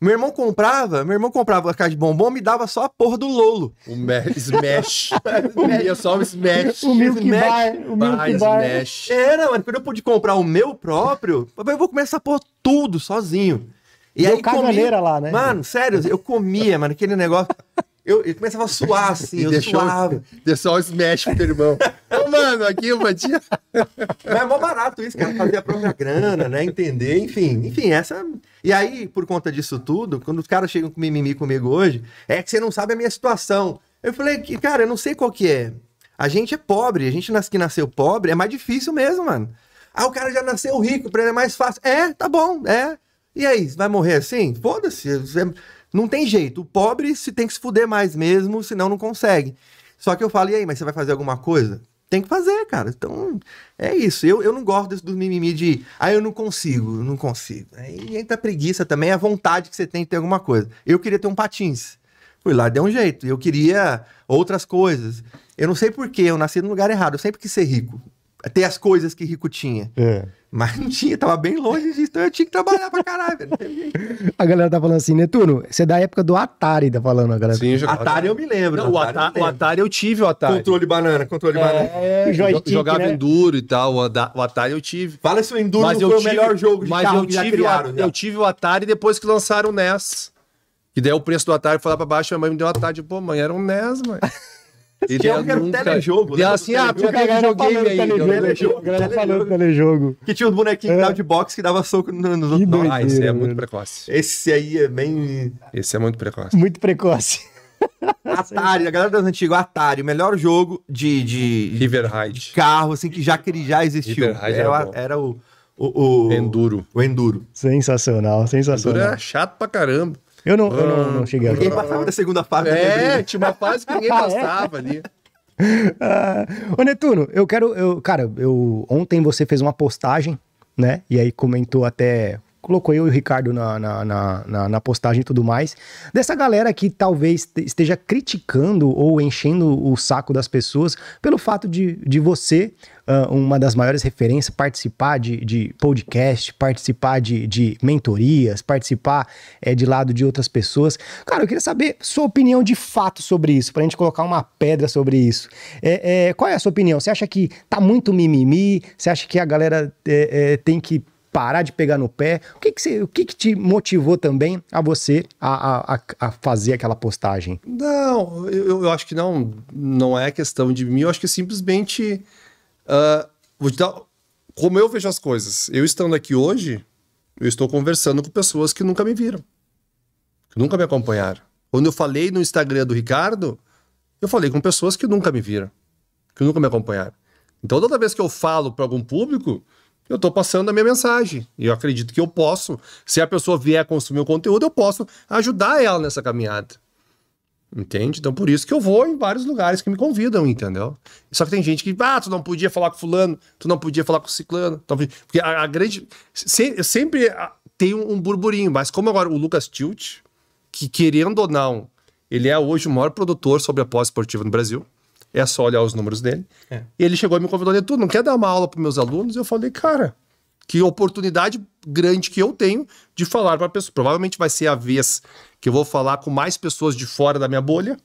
Meu irmão comprava, meu irmão comprava a caixa de bombom, me dava só a porra do Lolo. O Me- Smash. Comia só o Smash. O Milk Smash. Bar. O Milk Bar. Smash. Era, mano, quando eu pude comprar o meu próprio, eu vou comer essa porra tudo sozinho. E Deu aí caganeira lá, né? Mano, sério, eu comia, mano, aquele negócio. Eu, eu começava a suar assim, E eu deixou, suava. deixou o Smash pro teu irmão. Ô, mano, aqui eu batia. Mas é mó barato isso, cara. Fazer a própria grana, né? Entender, enfim. Enfim, essa. E aí, por conta disso tudo, quando os caras chegam com mimimi comigo hoje, é que você não sabe a minha situação. Eu falei que, cara, eu não sei qual que é. A gente é pobre, a gente que nasceu pobre é mais difícil mesmo, mano. Ah, o cara já nasceu rico, pra ele é mais fácil. É, tá bom, é. E aí, vai morrer assim? Foda-se. você- Não tem jeito. O pobre se tem que se fuder mais mesmo, senão não consegue. Só que eu falo, e aí, mas você vai fazer alguma coisa? Tem que fazer, cara. Então, é isso. Eu, eu não gosto desse, do mimimi de, ah, eu não consigo, não consigo. Aí entra a preguiça também, a vontade que você tem de ter alguma coisa. Eu queria ter um patins. Fui lá, deu um jeito. Eu queria outras coisas. Eu não sei porquê, eu nasci no lugar errado. Eu sempre quis ser rico. Ter as coisas que rico tinha. É. Mas não tinha, tava bem longe disso. Então eu tinha que trabalhar pra caralho, velho. Não teve jeito. A galera tá falando assim, Netuno, você é da época do Atari, tá falando a galera. Sim, eu jogava. Atari eu me lembro. Não, o, Atari o. Atari eu tive o Atari. Controle banana, controle banana. É, Joystick, jogava né? Enduro e tal. O Atari eu tive. Fala se o Enduro Mas foi tive, o melhor jogo de mas carro eu que já tive, criaram. o, já. eu tive o Atari depois que lançaram o NES. E daí o preço do Atari foi lá pra baixo, minha mãe me deu o Atari. Pô, mãe, era um NES, mãe. E um que era eu um telejogo, E ela lembra assim, ah, telejogo? precisa ter videogame aí. telejogo, telejogo, a galera telejogo. falando telejogo. Que tinha os bonequinhos É. que davam de boxe que dava soco no- nos outros. doido. Ah, esse é muito precoce. Esse aí é bem. Esse é muito precoce. Muito precoce. Atari, a galera das antigas, Atari, o melhor jogo de, de, River Ride. carro, assim, que já, que já existiu. River Ride Era, era o- era o, o, o. Enduro. O Enduro. Sensacional, Enduro sensacional. era chato pra caramba. Eu não, eu não, não cheguei a Ninguém passava da segunda fase. É, né? tinha uma fase que ninguém Ah, é? passava ali. Ah, ô Netuno, eu quero. Eu, cara, eu, ontem você fez uma postagem, né? E aí comentou até. Colocou eu e o Ricardo na, na, na, na- postagem e tudo mais. Dessa galera que talvez te- esteja criticando ou enchendo o saco das pessoas pelo fato de, de você, ah, uma das maiores referências, participar de, de podcast, participar de, de mentorias, participar eh, de lado de outras pessoas. Cara, eu queria saber sua opinião de fato sobre isso, pra gente colocar uma pedra sobre isso. É, é, qual é a sua opinião? Você acha que tá muito mimimi? Você acha que a galera é, é, tem que parar de pegar no pé? O que, que, você, o que, que te motivou também a você a, a, a- fazer aquela postagem? Não, eu, eu acho que não, não é questão de mim, eu acho que simplesmente. ah, vou te dar. Como eu vejo as coisas, eu estando aqui hoje, eu estou conversando com pessoas que nunca me viram, que nunca me acompanharam. Quando eu falei no Instagram do Ricardo, eu falei com pessoas que nunca me viram, que nunca me acompanharam. Então, toda vez que eu falo para algum público, eu estou passando a minha mensagem. E eu acredito que eu posso, se a pessoa vier consumir o conteúdo, eu posso ajudar ela nessa caminhada. Entende? Então, por isso que eu vou em vários lugares que me convidam, entendeu? Só que tem gente que, ah, tu não podia falar com fulano, tu não podia falar com ciclano. Porque a, a grande... se- sempre tem um, um burburinho, mas como agora o Lucas Tilt, que querendo ou não, ele é hoje o maior produtor sobre a pós-esportiva no Brasil. É só olhar os números dele. É. E ele chegou e me convidou, tu não quer dar uma aula para meus alunos? Eu falei, cara, que oportunidade grande que eu tenho de falar para pessoa. Provavelmente vai ser a vez que eu vou falar com mais pessoas de fora da minha bolha,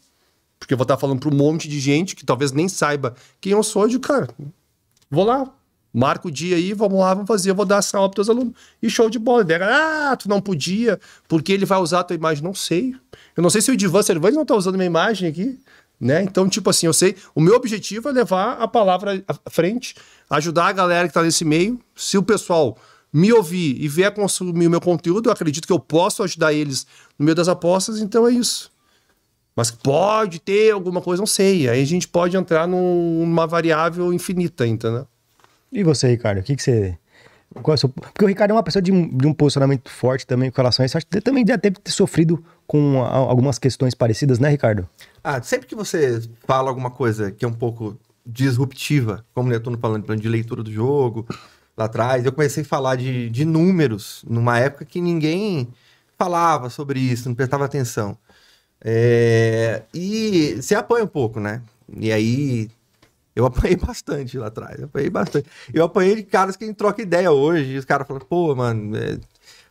porque eu vou estar falando para um monte de gente que talvez nem saiba quem eu sou. Eu digo, cara, vou lá, marca o dia aí, vamos lá, vamos fazer, eu vou dar essa aula para teus alunos. E show de bola. Daí, ah, tu não podia, porque ele vai usar a tua imagem. Não sei. Eu não sei se o Edivan Cervantes não está usando minha imagem aqui. Né? Então, tipo assim, eu sei, o meu objetivo é levar a palavra à frente, ajudar a galera que está nesse meio. Se o pessoal me ouvir e vier consumir o meu conteúdo, eu acredito que eu posso ajudar eles no meio das apostas, então é isso. Mas pode ter alguma coisa, não sei. Aí a gente pode entrar num- numa variável infinita, entendeu? E você, Ricardo? O que, que você. É Porque o Ricardo é uma pessoa de, um- de um posicionamento forte também com relação a isso. Acho que também já deve ter sofrido com algumas questões parecidas, né, Ricardo? Ah, sempre que você fala alguma coisa que é um pouco disruptiva, como o Netuno falando falando de leitura do jogo, lá atrás, eu comecei a falar de, de números numa época que ninguém falava sobre isso, não prestava atenção. É, e você apanha um pouco, né? E aí eu apanhei bastante lá atrás, eu apanhei bastante. Eu apanhei de caras que a gente troca ideia hoje, e os caras falam, pô, mano, é,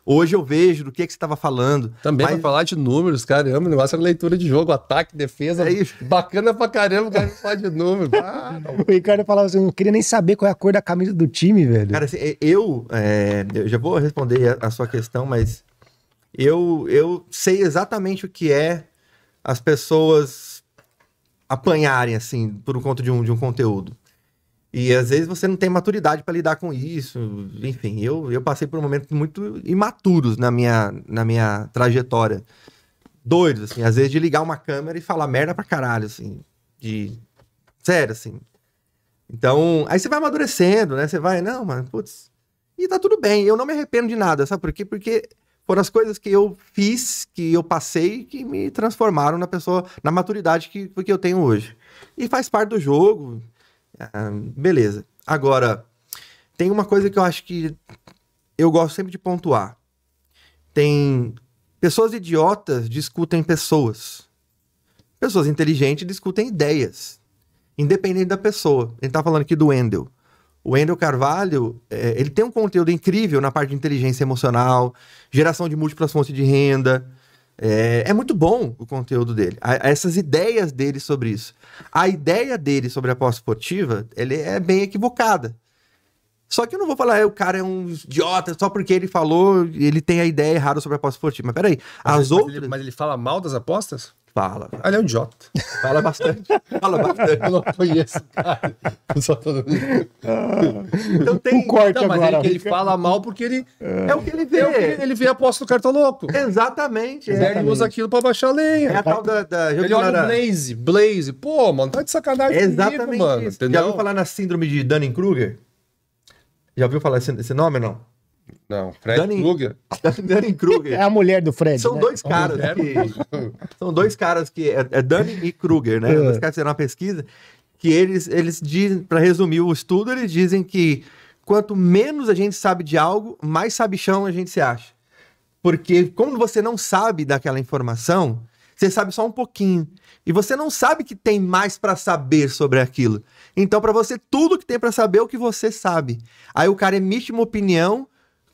hoje eu vejo do que, que você estava falando. Também mas- pra falar de números, caramba, o negócio é leitura de jogo, ataque, defesa. É isso. Bacana pra caramba o cara falar de números. Ah. O Ricardo falava assim: eu não queria nem saber qual é a cor da camisa do time, velho. Cara, assim, eu, é, eu já vou responder a, a sua questão, mas eu, eu sei exatamente o que é as pessoas apanharem, assim, por conta de um, de um conteúdo. E às vezes você não tem maturidade para lidar com isso. Enfim, eu, eu passei por momentos muito imaturos na minha, na minha trajetória. Doidos, assim, às vezes de ligar uma câmera e falar merda pra caralho, assim. De. Sério, assim. Então, aí você vai amadurecendo, né? Você vai, não, mano, putz. E tá tudo bem, eu não me arrependo de nada, sabe por quê? Porque foram as coisas que eu fiz, que eu passei, que me transformaram na pessoa, na maturidade que, que eu tenho hoje. E faz parte do jogo. ah, beleza. Agora, tem uma coisa que eu acho que eu gosto sempre de pontuar. Tem pessoas idiotas discutem pessoas. Pessoas inteligentes discutem ideias. Independente da pessoa. Gente tá falando aqui do Wendel. O Wendel Carvalho, é, ele tem um conteúdo incrível na parte de inteligência emocional, geração de múltiplas fontes de renda. É, é muito bom o conteúdo dele. A- essas ideias dele sobre isso. A ideia dele sobre a pós-esportiva, ele é bem equivocada. Só que eu não vou falar, "É, o cara é um idiota só porque ele falou, ele tem a ideia errada sobre a pós-esportiva. Mas peraí, as Mas outras... ele, mas ele fala mal das apostas? Fala, ele é um idiota. fala bastante. fala bastante. Eu não conheço, cara. Eu Só tô... Então tem... Um corte Não, mas agora. ele, ele fala mal porque ele, É o que ele vê. é que ele, ele vê a aposta do cartão louco. Exatamente. É, Ele usa aquilo pra baixar a lenha. é a tal da... da Ele olha o na- Blaze, Blaze. Pô, mano, tá de sacanagem Exatamente comigo, mano. Já ouviu falar na síndrome de Dunning-Kruger? Já ouviu falar esse, esse nome, não? Não, Fred Dunning- Kruger. É Dunning-Kruger. a mulher do Fred. São né? dois caras mulher. que... São dois caras que... É, é Dunning e Kruger, né? É. Dois caras que fizeram uma pesquisa. que eles, eles dizem, para resumir o estudo, eles dizem que quanto menos a gente sabe de algo, mais sabichão a gente se acha. Porque como você não sabe daquela informação, você sabe só um pouquinho. E você não sabe que tem mais para saber sobre aquilo. Então, para você, tudo que tem para saber é o que você sabe. Aí o cara emite uma opinião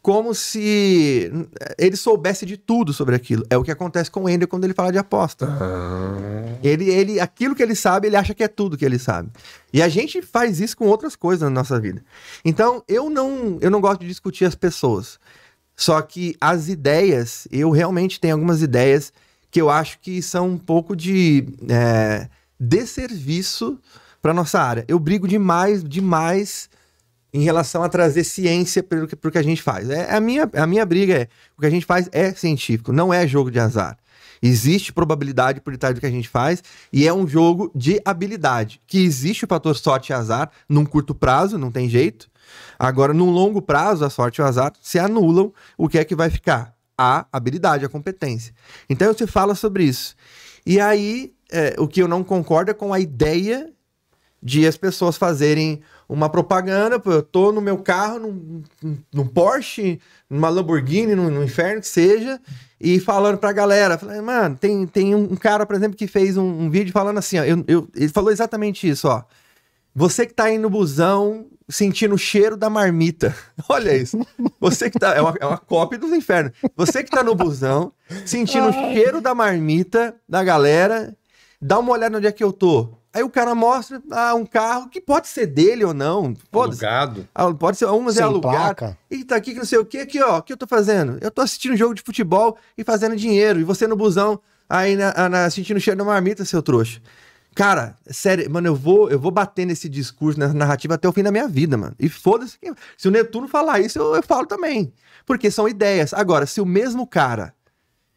como se ele soubesse de tudo sobre aquilo. É o que acontece com o Ender quando ele fala de aposta. Ah. Ele, ele, aquilo que ele sabe, ele acha que é tudo que ele sabe. E a gente faz isso com outras coisas na nossa vida. Então, eu não, eu não gosto de discutir as pessoas. Só que as ideias, eu realmente tenho algumas ideias que eu acho que são um pouco de é, desserviço para nossa área. Eu brigo demais, demais em relação a trazer ciência para o que, que a gente faz. É, a, minha, a minha briga é: o que a gente faz é científico, não é jogo de azar. Existe probabilidade por detrás do que a gente faz e é um jogo de habilidade. Que existe o fator sorte e azar num curto prazo, não tem jeito. Agora, num longo prazo, a sorte e o azar se anulam. O que é que vai ficar? A habilidade, a competência. Então, você fala sobre isso. E aí, é, o que eu não concordo é com a ideia de as pessoas fazerem uma propaganda, pô, eu tô no meu carro, num, num Porsche, numa Lamborghini, no, no, inferno que seja, e falando pra galera, falando, mano, tem, tem um cara, por exemplo, que fez um, um vídeo falando assim, ó, eu, eu, ele falou exatamente isso, ó, você que tá aí no busão, sentindo o cheiro da marmita, olha isso, você que tá, é uma, é uma cópia dos infernos, você que tá no busão, sentindo o cheiro da marmita da galera, dá uma olhada onde é que eu tô, Aí o cara mostra ah, um carro que pode ser dele ou não. Pode alugado. Ah, pode ser, umas é Sem alugado. placa. E tá aqui que não sei o que, aqui ó, o que eu tô fazendo? Eu tô assistindo jogo de futebol e fazendo dinheiro. E você no busão, aí na, na, sentindo cheiro da marmita, seu trouxa. Cara, sério, mano, eu vou, eu vou bater nesse discurso, nessa narrativa até o fim da minha vida, mano. E foda-se. Se o Netuno falar isso, eu, eu falo também. Porque são ideias. Agora, se o mesmo cara,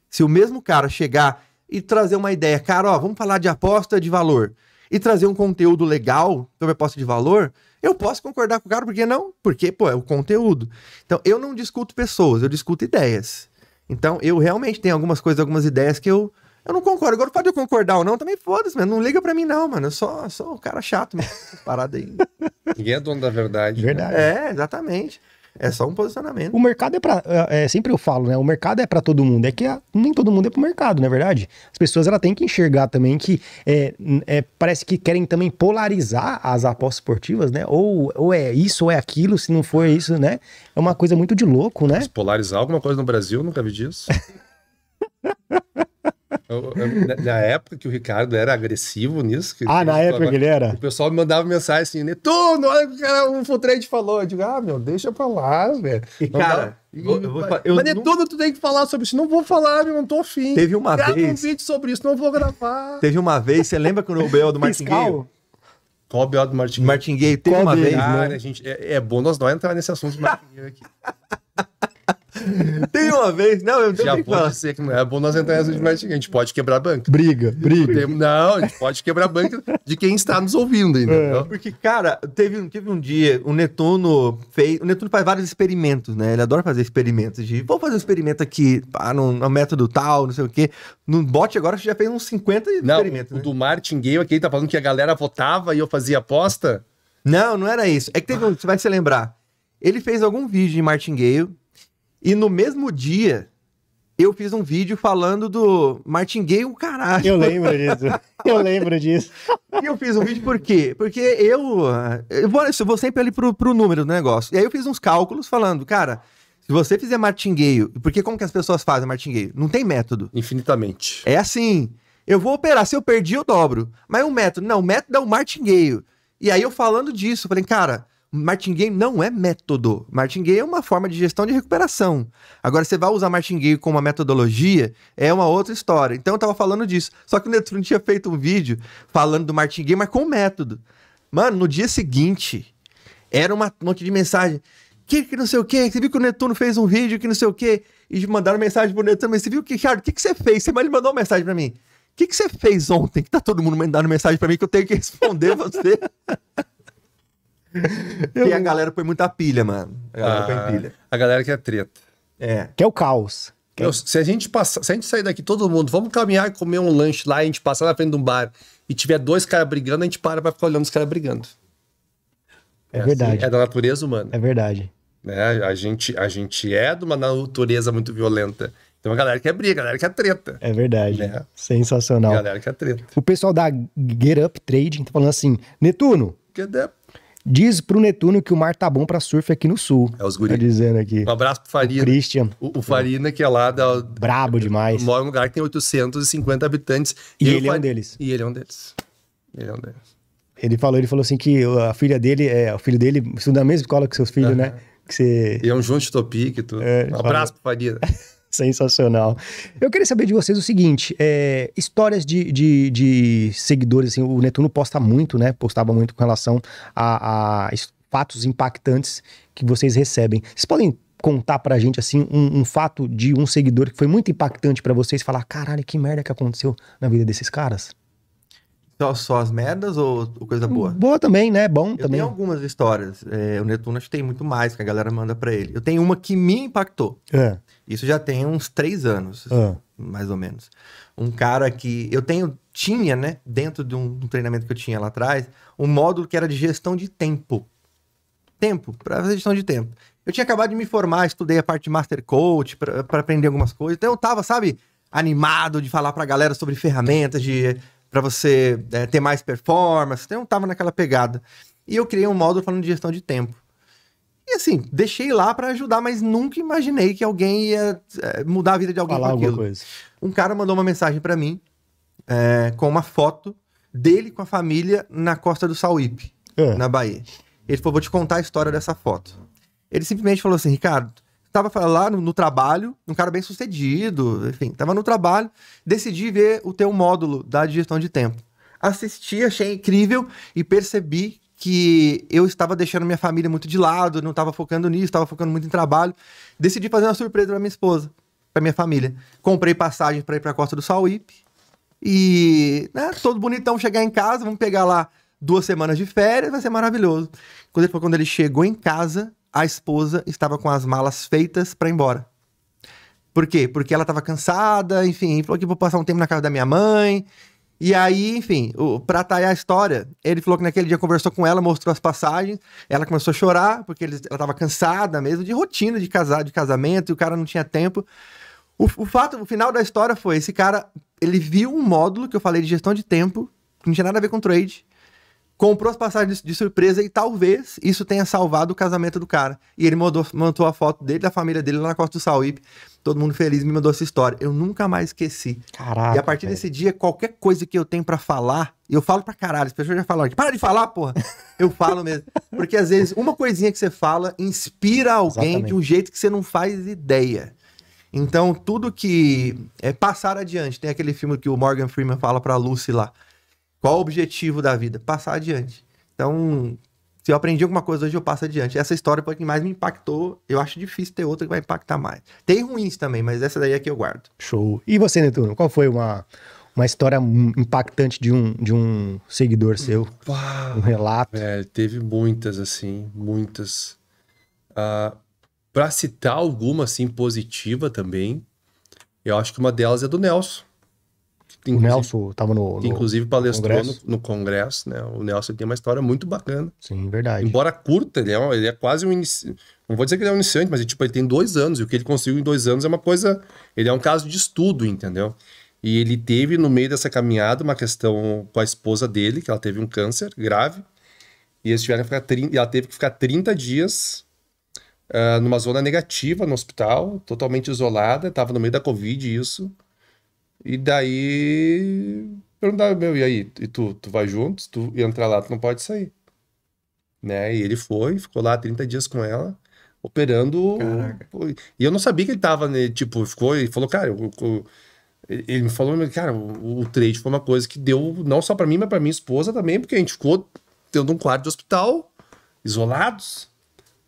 se o mesmo cara chegar e trazer uma ideia, cara, ó, vamos falar de aposta de valor e trazer um conteúdo legal sobre aposta de valor, eu posso concordar com o cara, por que não? Porque, pô, é o conteúdo. Então, eu não discuto pessoas, eu discuto ideias. Então, eu realmente tenho algumas coisas, algumas ideias que eu, eu não concordo. Agora, pode eu concordar ou não, também foda-se, mano. Não liga pra mim, não, mano. Eu sou, sou um cara chato mesmo. essas Parada aí. Ninguém é dono da verdade. Verdade. É, exatamente. É só um posicionamento. O mercado é pra. é, é, sempre eu falo, né? O mercado é pra todo mundo. É que a- nem todo mundo é pro mercado, não é verdade? As pessoas ela têm que enxergar também que é, é, parece que querem também polarizar as apostas esportivas, né? Ou, ou é isso ou é aquilo, se não for isso, né? É uma coisa muito de louco, né? Mas polarizar alguma coisa no Brasil, nunca vi disso. Eu- eu- na- época que o Ricardo era agressivo nisso. que- Ah, na época que ele era? O pessoal me mandava mensagem assim, Netuno, olha o que o cara- o Full Trade falou. Eu digo, ah, meu, deixa pra lá, velho. E, Não cara, dá- eu- eu eu Mas nu- Netuno, tu tem que falar sobre isso. Não vou falar, meu, não tô afim. Teve uma Grava um vez- vídeo sobre isso, não vou gravar. Teve uma vez, você lembra quando o BO do Martingueiro? Qual o B.O. do Martin? Martingueiro teve Qual uma vez. né? Cara, gente, é, é bom nós não entrar nesse assunto Martin aqui. Teve uma vez. Não, eu Já falar. dizer que não é bom nós entrar nessa de Martin. A gente pode quebrar a banca. Briga, briga. Tem- Não, a gente pode quebrar a banca de quem está nos ouvindo, entendeu? Porque, cara, teve, um- teve um dia, o Netuno fez. O Netuno faz vários experimentos, né? Ele adora fazer experimentos de. Vou fazer um experimento aqui, pá, no, no método tal, não sei o quê. No bot agora você já fez uns 50 Não, experimentos. o né? do Martin Gale aqui, tá falando que a galera votava e eu fazia aposta. Não, não era isso. É que teve um, você vai se lembrar. Ele fez algum vídeo de Martingale e no mesmo dia eu fiz um vídeo falando do Martingale, o caralho. Eu lembro disso. Eu lembro disso. E eu fiz um vídeo por quê? Porque eu, ah, eu, vou, eu vou sempre ali pro, pro número do negócio. E aí eu fiz uns cálculos falando, cara, se você fizer martingale, porque como que as pessoas fazem martingale? Não tem método. Infinitamente. É assim, eu vou operar, se eu perdi eu dobro. Mas o método, não, o método é o martingale. E aí eu falando disso, eu falei, cara, martingale não é método. Martingale é uma forma de gestão de recuperação. Agora, você vai usar martingale como uma metodologia, é uma outra história. Então eu tava falando disso. Só que o Netuno tinha feito um vídeo falando do martingale, mas com método. Mano, no dia seguinte, era uma um monte de mensagem. Que, que não sei o que, você viu que o Netuno fez um vídeo que não sei o que, e mandaram mensagem pro Netuno, mas você viu que, Ricardo, o que, que você fez? Você mandou uma mensagem pra mim. O que, que você fez ontem? Que tá todo mundo mandando mensagem pra mim que eu tenho que responder você. E a galera põe muita pilha, mano. A galera põe Ah, pilha. a galera que é treta. É. Que é o caos. Meu, se a gente passar, se a gente sair daqui, todo mundo, vamos caminhar e comer um lanche lá, a gente passar na frente de um bar e tiver dois caras brigando, a gente para pra ficar olhando os caras brigando. É verdade. assim, é da natureza humana. É verdade. né? A gente, a gente é de uma natureza muito violenta. Tem uma galera que é briga, a galera que é treta. É verdade. É. Sensacional. A galera que é treta. O pessoal da Get Up Trading tá falando assim: Netuno, Que é- diz pro Netuno que o mar tá bom pra surf aqui no sul. É os guri. Tá dizendo aqui. Um abraço pro O Farina. Christian, O, o Farina, que é lá da. brabo demais. Mora num lugar que tem 850 habitantes. E aí ele o é um deles. E ele é um deles. Ele é um deles. Ele falou, ele falou assim que a filha dele, é, o filho dele estuda na mesma escola que seus filhos, né? Que você E é um junto de topic e tudo. É, um abraço pro Farina. Sensacional. Eu queria saber de vocês o seguinte: é, histórias de, de, de seguidores, assim, o Netuno posta muito, né? Postava muito com relação a, a fatos impactantes que vocês recebem. Vocês podem contar pra gente, assim, um, um fato de um seguidor que foi muito impactante pra vocês? Falar, caralho, que merda que aconteceu na vida desses caras? Só, só as merdas ou, coisa boa? Boa também, né? Bom Eu também. tenho algumas histórias. É, o Netuno acho que tem muito mais que a galera manda pra ele. Eu tenho uma que me impactou. Ah, Isso já tem uns três anos, ah, mais ou menos. Um cara que eu tenho, tinha, né, dentro de um, um treinamento que eu tinha lá atrás, um módulo que era de gestão de tempo. Tempo, para gestão de tempo. Eu tinha acabado de me formar, estudei a parte de Master Coach para aprender algumas coisas. Então eu tava, sabe, animado de falar pra galera sobre ferramentas de para você é, ter mais performance. Então eu tava naquela pegada. E eu criei um módulo falando de gestão de tempo. E assim, deixei lá para ajudar, mas nunca imaginei que alguém ia é, mudar a vida de alguém falar com aquilo. coisa. Um cara mandou uma mensagem pra mim é, com uma foto dele com a família na costa do Sauípe, Ah, na Bahia. Ele falou: Vou te contar a história dessa foto. Ele simplesmente falou assim: Ricardo, tava lá no, no trabalho, um cara bem sucedido, enfim, tava no trabalho, decidi ver o teu módulo da gestão de tempo. Assisti, achei incrível e percebi que eu estava deixando minha família muito de lado, não estava focando nisso, estava focando muito em trabalho. Decidi fazer uma surpresa para minha esposa, para minha família. Comprei passagem para ir para a Costa do Sauípe e, né, todo bonitão chegar em casa, vamos pegar lá duas semanas de férias, vai ser maravilhoso. Quando ele, quando ele chegou em casa, a esposa estava com as malas feitas para ir embora. Por quê? Porque ela estava cansada, enfim, falou que vou passar um tempo na casa da minha mãe. E aí, enfim, o, pra talhar a história, ele falou que naquele dia conversou com ela, mostrou as passagens, ela começou a chorar, porque eles- ela estava cansada mesmo, de rotina de casar, de casamento, e o cara não tinha tempo. O, o fato, o final da história foi, esse cara, ele viu um módulo que eu falei de gestão de tempo, que não tinha nada a ver com trade, comprou as passagens de, surpresa e talvez isso tenha salvado o casamento do cara. E ele mandou, mandou a foto dele, da família dele lá na Costa do Sauípe, todo mundo feliz, me mandou essa história. Eu nunca mais esqueci. Caraca. e a partir velho. desse dia, qualquer coisa que eu tenho pra falar, eu falo pra caralho, as pessoas já falam, para de falar, porra. Eu falo mesmo. Porque às vezes uma coisinha que você fala inspira alguém Exatamente. de um jeito que você não faz ideia. Então, tudo que é passar adiante. Tem aquele filme que o Morgan Freeman fala pra Lucy lá. Qual o objetivo da vida? Passar adiante. Então, se eu aprendi alguma coisa hoje, eu passo adiante. Essa história foi a que mais me impactou. Eu acho difícil ter outra que vai impactar mais. Tem ruins também, mas essa daí é que eu guardo. Show. E você, Netuno, qual foi uma, uma história impactante de um, de um seguidor seu? Um relato? Velho, teve muitas, assim, muitas. Ah, pra citar alguma, assim, positiva também, eu acho que uma delas é do Nelson. O Nelson tava no. no- inclusive palestrou congresso? no, no congresso, né? O Nelson tem uma história muito bacana. Sim, verdade. Embora curta, ele é, um- ele é quase um iniciante. Não vou dizer que ele é um iniciante, mas tipo, ele tem dois anos, e o que ele conseguiu em dois anos é uma coisa. Ele é um caso de estudo, entendeu? E ele teve, no meio dessa caminhada, uma questão com a esposa dele, que ela teve um câncer grave. E eles tiveram que ficar 30, e ela teve que ficar 30 dias ah, numa zona negativa no hospital, totalmente isolada, estava no meio da Covid isso. E daí perguntaram, meu, e aí? E tu, tu vai junto? Se tu entrar lá, tu não pode sair. Né? E ele foi, ficou lá 30 dias com ela, operando. Caraca. E eu não sabia que ele tava, né? Tipo, ficou e falou, cara, eu- eu- ele me falou, cara, o, o trade foi uma coisa que deu não só pra mim, mas pra minha esposa também, porque a gente ficou tendo um quarto de hospital, isolados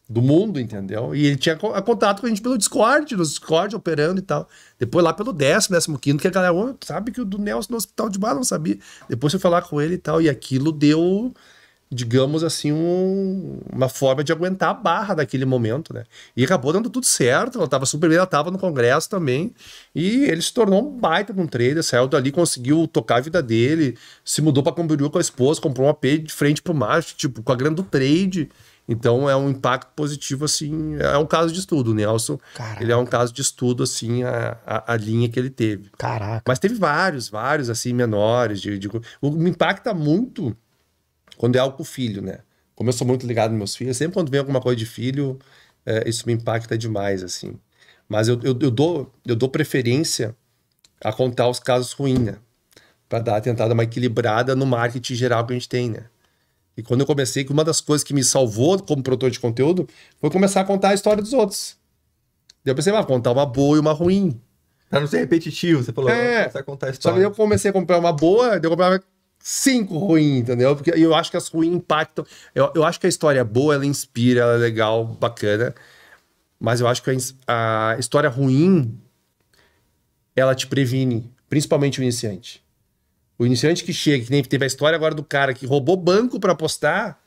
do mundo, entendeu? E ele tinha co- contato com a gente pelo Discord, no Discord, operando e tal. Depois lá pelo décimo, décimo quinto, que a galera, "Ô, sabe que o do Nelson no hospital de Bar não sabia. Depois foi falar com ele e tal, e aquilo deu digamos assim, um- uma forma de aguentar a barra daquele momento, né? E acabou dando tudo certo, ela estava super bem, ela estava no congresso também, e ele se tornou um baita de um trader, saiu dali, conseguiu tocar a vida dele, se mudou para Camboriú com a esposa, comprou um AP de frente pro mar, tipo, com a grana do trade. Então é um impacto positivo, assim, é um caso de estudo. O Nelson, Caraca. ele é um caso de estudo, assim, a, a, a linha que ele teve. Caraca. Mas teve vários, vários, assim, menores. De, de- o, me impacta muito quando é algo com filho, né? Como eu sou muito ligado nos meus filhos, sempre quando vem alguma coisa de filho, é, isso me impacta demais, assim. Mas eu, eu, eu dou, eu dou preferência a contar os casos ruins, né? Pra dar, tentar dar uma equilibrada no marketing geral que a gente tem, né? E quando eu comecei, que uma das coisas que me salvou como produtor de conteúdo foi começar a contar a história dos outros. Daí eu pensei, ah, contar uma boa e uma ruim. Pra não ser repetitivo, você falou, É. você vai contar a Só que história. eu comecei a comprar uma boa, daí eu comprava cinco ruins, entendeu? Porque eu acho que as ruins impactam. Eu, eu acho que a história é boa, ela inspira, ela é legal, bacana. Mas eu acho que a, a história ruim, ela te previne, principalmente o iniciante. O iniciante que chega, que nem teve a história agora do cara que roubou banco pra apostar.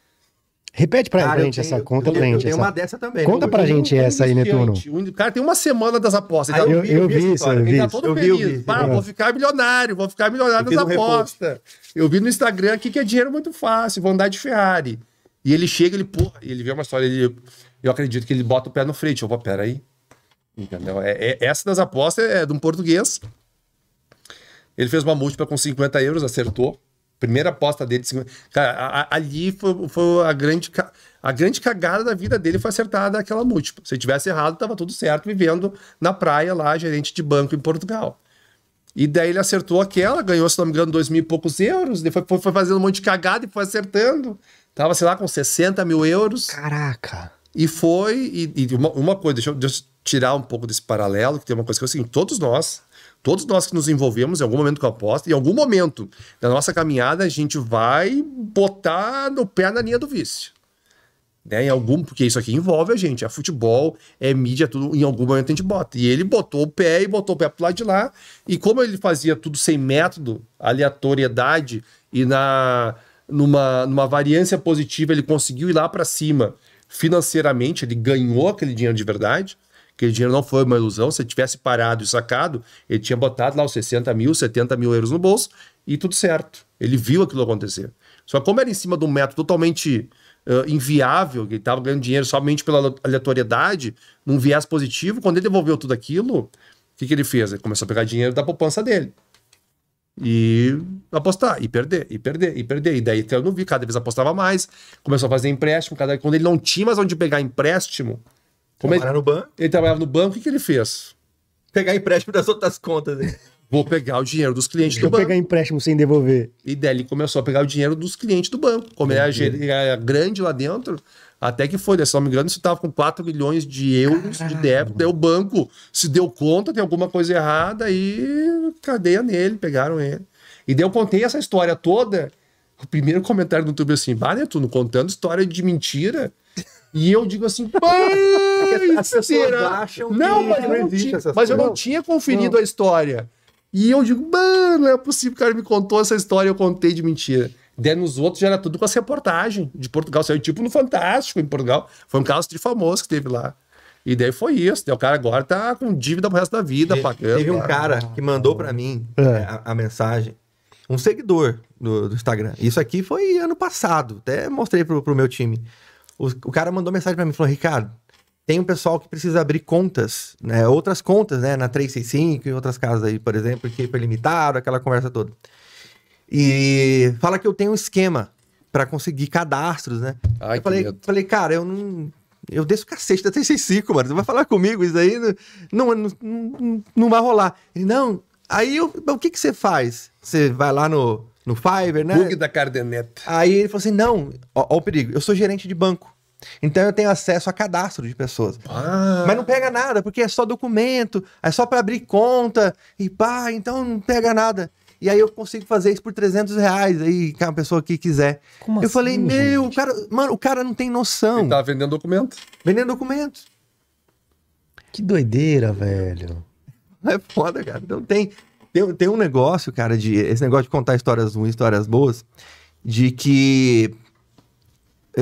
Repete pra, Cara, eu gente tenho- essa. Conta eu, pra eu gente tenho essa. uma dessa também. Conta Eu- pra eu- gente Um essa aí, Netuno. o cara tem uma semana das apostas. Ele Eu, vi- eu vi vi isso, eu Ele vi tá isso. todo Eu vi, feliz. eu vi. Pá, É. vou ficar milionário, vou ficar milionário Eu nas um apostas. Eu vi no Instagram aqui que é dinheiro muito fácil, vou andar de Ferrari. E ele chega, ele, porra, ele vê uma história, ele, eu acredito que ele bota o pé no freio. Eu vou, peraí. Entendeu? É, é- essa das apostas é de um português. Ele fez uma múltipla com 50 euros, acertou. Primeira aposta dele. de 50... Cara, a- a- ali foi, foi a, grande, a grande cagada da vida dele foi acertar aquela múltipla. Se ele tivesse errado, tava tudo certo, vivendo na praia lá, gerente de banco em Portugal. E daí ele acertou aquela, ganhou, se não me engano, dois mil e poucos euros. Depois foi, foi fazendo um monte de cagada e foi acertando. Tava, sei lá, com 60 mil euros. Caraca. E foi. E, e uma, uma coisa, deixa eu, deixa eu tirar um pouco desse paralelo, que tem uma coisa que é assim: todos nós, todos nós que nos envolvemos em algum momento com a aposta, em algum momento da nossa caminhada, a gente vai botar no pé na linha do vício. Né, em algum, porque isso aqui envolve a gente, é futebol, é mídia, tudo, em algum momento a gente bota. E ele botou o pé e botou o pé pro lado de lá. E como ele fazia tudo sem método, aleatoriedade e na numa, numa variância positiva, ele conseguiu ir lá para cima financeiramente, ele ganhou aquele dinheiro de verdade. Aquele dinheiro não foi uma ilusão. Se ele tivesse parado e sacado, ele tinha botado lá os 60 mil, 70 mil euros no bolso e tudo certo. Ele viu aquilo acontecer. Só como era em cima de um método totalmente ah, inviável, que ele estava ganhando dinheiro somente pela aleatoriedade, num viés positivo, quando ele devolveu tudo aquilo, o que, que ele fez? Ele começou a pegar dinheiro da poupança dele. E apostar, e perder, e perder, e perder. E daí eu não vi, cada vez apostava mais, começou a fazer empréstimo, cada quando ele não tinha mais onde pegar empréstimo, como ele, no banco, ele trabalhava no banco, o que, que ele fez? pegar empréstimo das outras contas. né? Vou pegar o dinheiro dos clientes Vou do banco. pegar empréstimo sem devolver. E daí ele começou a pegar o dinheiro dos clientes do banco. Como ele era, grande lá dentro, até que foi, né? se não me engano, isso estava com 4 milhões de euros de débito. Daí o banco se deu conta, tem alguma coisa errada e cadeia nele, pegaram ele. E daí eu contei essa história toda. O primeiro comentário no YouTube assim, bah, Netuno, contando história de mentira. E eu digo assim, pai, as pessoas será? acham que não, mas, não não tinha, mas eu não tinha conferido a história. E eu digo, mano, não é possível, o cara me contou essa história, eu contei de mentira. Daí nos outros já era tudo com as reportagens de Portugal. Saiu tipo no Fantástico em Portugal. Foi um caso de famoso que teve lá. E daí foi isso. Daí o cara agora tá com dívida pro resto da vida, pagando. Teve um cara que mandou pra mim É. é, a, a mensagem, um seguidor do, do Instagram. Isso aqui foi ano passado, até mostrei pro, pro meu time. O, o cara mandou mensagem pra mim, falou, Ricardo, tem um pessoal que precisa abrir contas, né, outras contas, né, na 365 e outras casas aí, por exemplo, que foi limitado, aquela conversa toda. E fala que eu tenho um esquema pra conseguir cadastros, né? Ai, eu falei, falei, cara, eu não. Eu desço o cacete da 365, mano. Você vai falar comigo isso aí? Não, não, não, não vai rolar. Ele, não. Aí eu, o que, que você faz? Você vai lá no, no Fiverr, né? Bug da Cardeneta. Aí ele falou assim: não, ó, ó o perigo, eu sou gerente de banco. Então eu tenho acesso a cadastro de pessoas. Ah, Mas não pega nada, porque é só documento, é só pra abrir conta, e pá, então não pega nada. E aí eu consigo fazer isso por 300 reais, aí a pessoa que quiser. Como eu assim, falei, meu, gente? cara, mano, o cara não tem noção. ele tava vendendo documento. Vendendo documentos. Que doideira, velho. É foda, cara. Então tem, tem, tem um negócio, cara, de esse negócio de contar histórias ruins, histórias boas, de que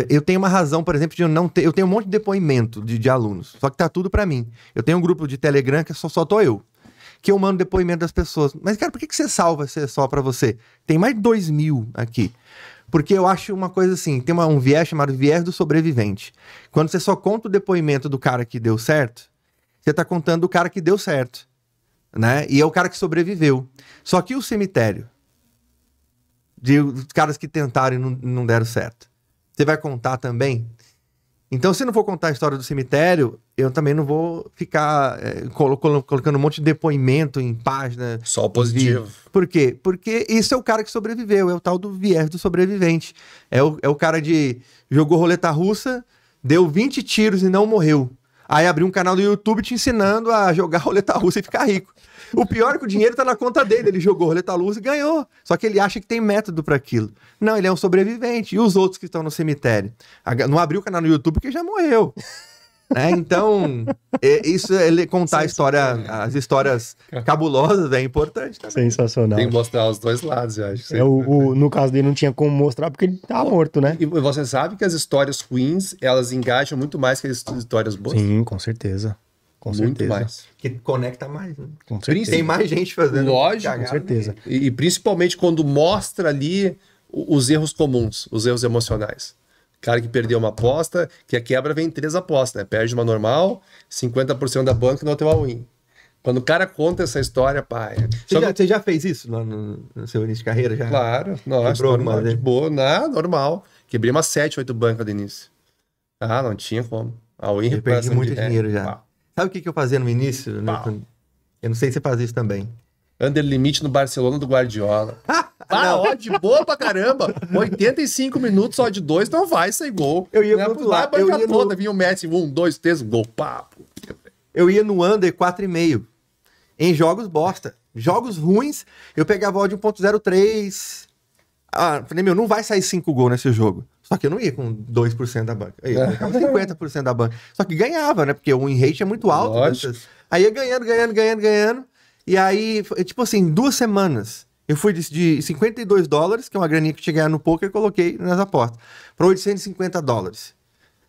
eu tenho uma razão, por exemplo, de eu não ter. Eu tenho um monte de depoimento de, de alunos, só que tá tudo para mim. Eu tenho um grupo de Telegram que só, só tô eu. Que eu mando depoimento das pessoas. Mas, cara, por que, que você salva se é só para você? Tem mais de dois mil aqui. Porque eu acho uma coisa assim, tem uma, um viés chamado viés do sobrevivente. Quando você só conta o depoimento do cara que deu certo, você tá contando do cara que deu certo. Né? E é o cara que sobreviveu. Só que o cemitério, de os caras que tentaram e não, não deram certo. Você vai contar também? Então, se não for contar a história do cemitério, eu também não vou ficar é, colo colo colocando um monte de depoimento em página. Só o positivo. Por quê? Porque isso é o cara que sobreviveu, é o tal do viés do sobrevivente. É o, é o cara de jogou roleta russa, deu 20 tiros e não morreu. Aí abriu um canal do YouTube te ensinando a jogar roleta russa e ficar rico. O pior é que o dinheiro tá na conta dele. Ele jogou roleta luz e ganhou. Só que ele acha que tem método para aquilo. Não, ele é um sobrevivente. E os outros que estão no cemitério? Não abriu o canal no YouTube porque já morreu. É, então, é, isso ele contar a história, as histórias cabulosas é importante também. Sensacional. Tem que mostrar os dois lados, eu acho. É, o, o, no caso dele não tinha como mostrar porque ele tava morto, né? E você sabe que as histórias ruins, elas engajam muito mais que as histórias boas? Sim, com certeza. Com Muito certeza. mais. Que conecta mais, né? Com certeza. Tem mais gente fazendo. Lógico, cagada. Com certeza. E, e principalmente quando mostra ali os erros comuns, os erros emocionais. Cara que perdeu uma aposta, que a quebra vem em três apostas, né? Perde uma normal, 50% da banca e no outro all-in. Quando o cara conta essa história, pai. Você, já, que- você já fez isso lá no, no seu início de carreira? Já? Claro, nossa, normal, de boa, normal. Quebrei umas 7, 8 bancas do início. Ah, não tinha como. All-in Eu perdi muito de dinheiro já. Pau. Sabe o que, que eu fazia no início? Pau. Eu não sei se você faz isso também. Under limite no Barcelona do Guardiola. Ah, ó, de boa pra caramba. 85 minutos só de dois, não vai sair gol. Eu ia é pro pro outro lado, lado, eu banca ia no- toda, vinha o Messi, um, dois, três, gol, papo. Eu ia no under 4,5. Em jogos bosta. Jogos ruins, eu pegava odd 1.03. Ah, falei, meu, não vai sair 5 gols nesse jogo. Só que eu não ia com 2% da banca. Eu ia colocava 50% da banca. Só que ganhava, né? Porque o win rate é muito alto. né? Aí ia ganhando, ganhando, ganhando, ganhando. E aí, tipo assim, duas semanas. Eu fui de, de 52 dólares, que é uma graninha que eu tinha ganhado no poker, e coloquei nas apostas, para 850 dólares.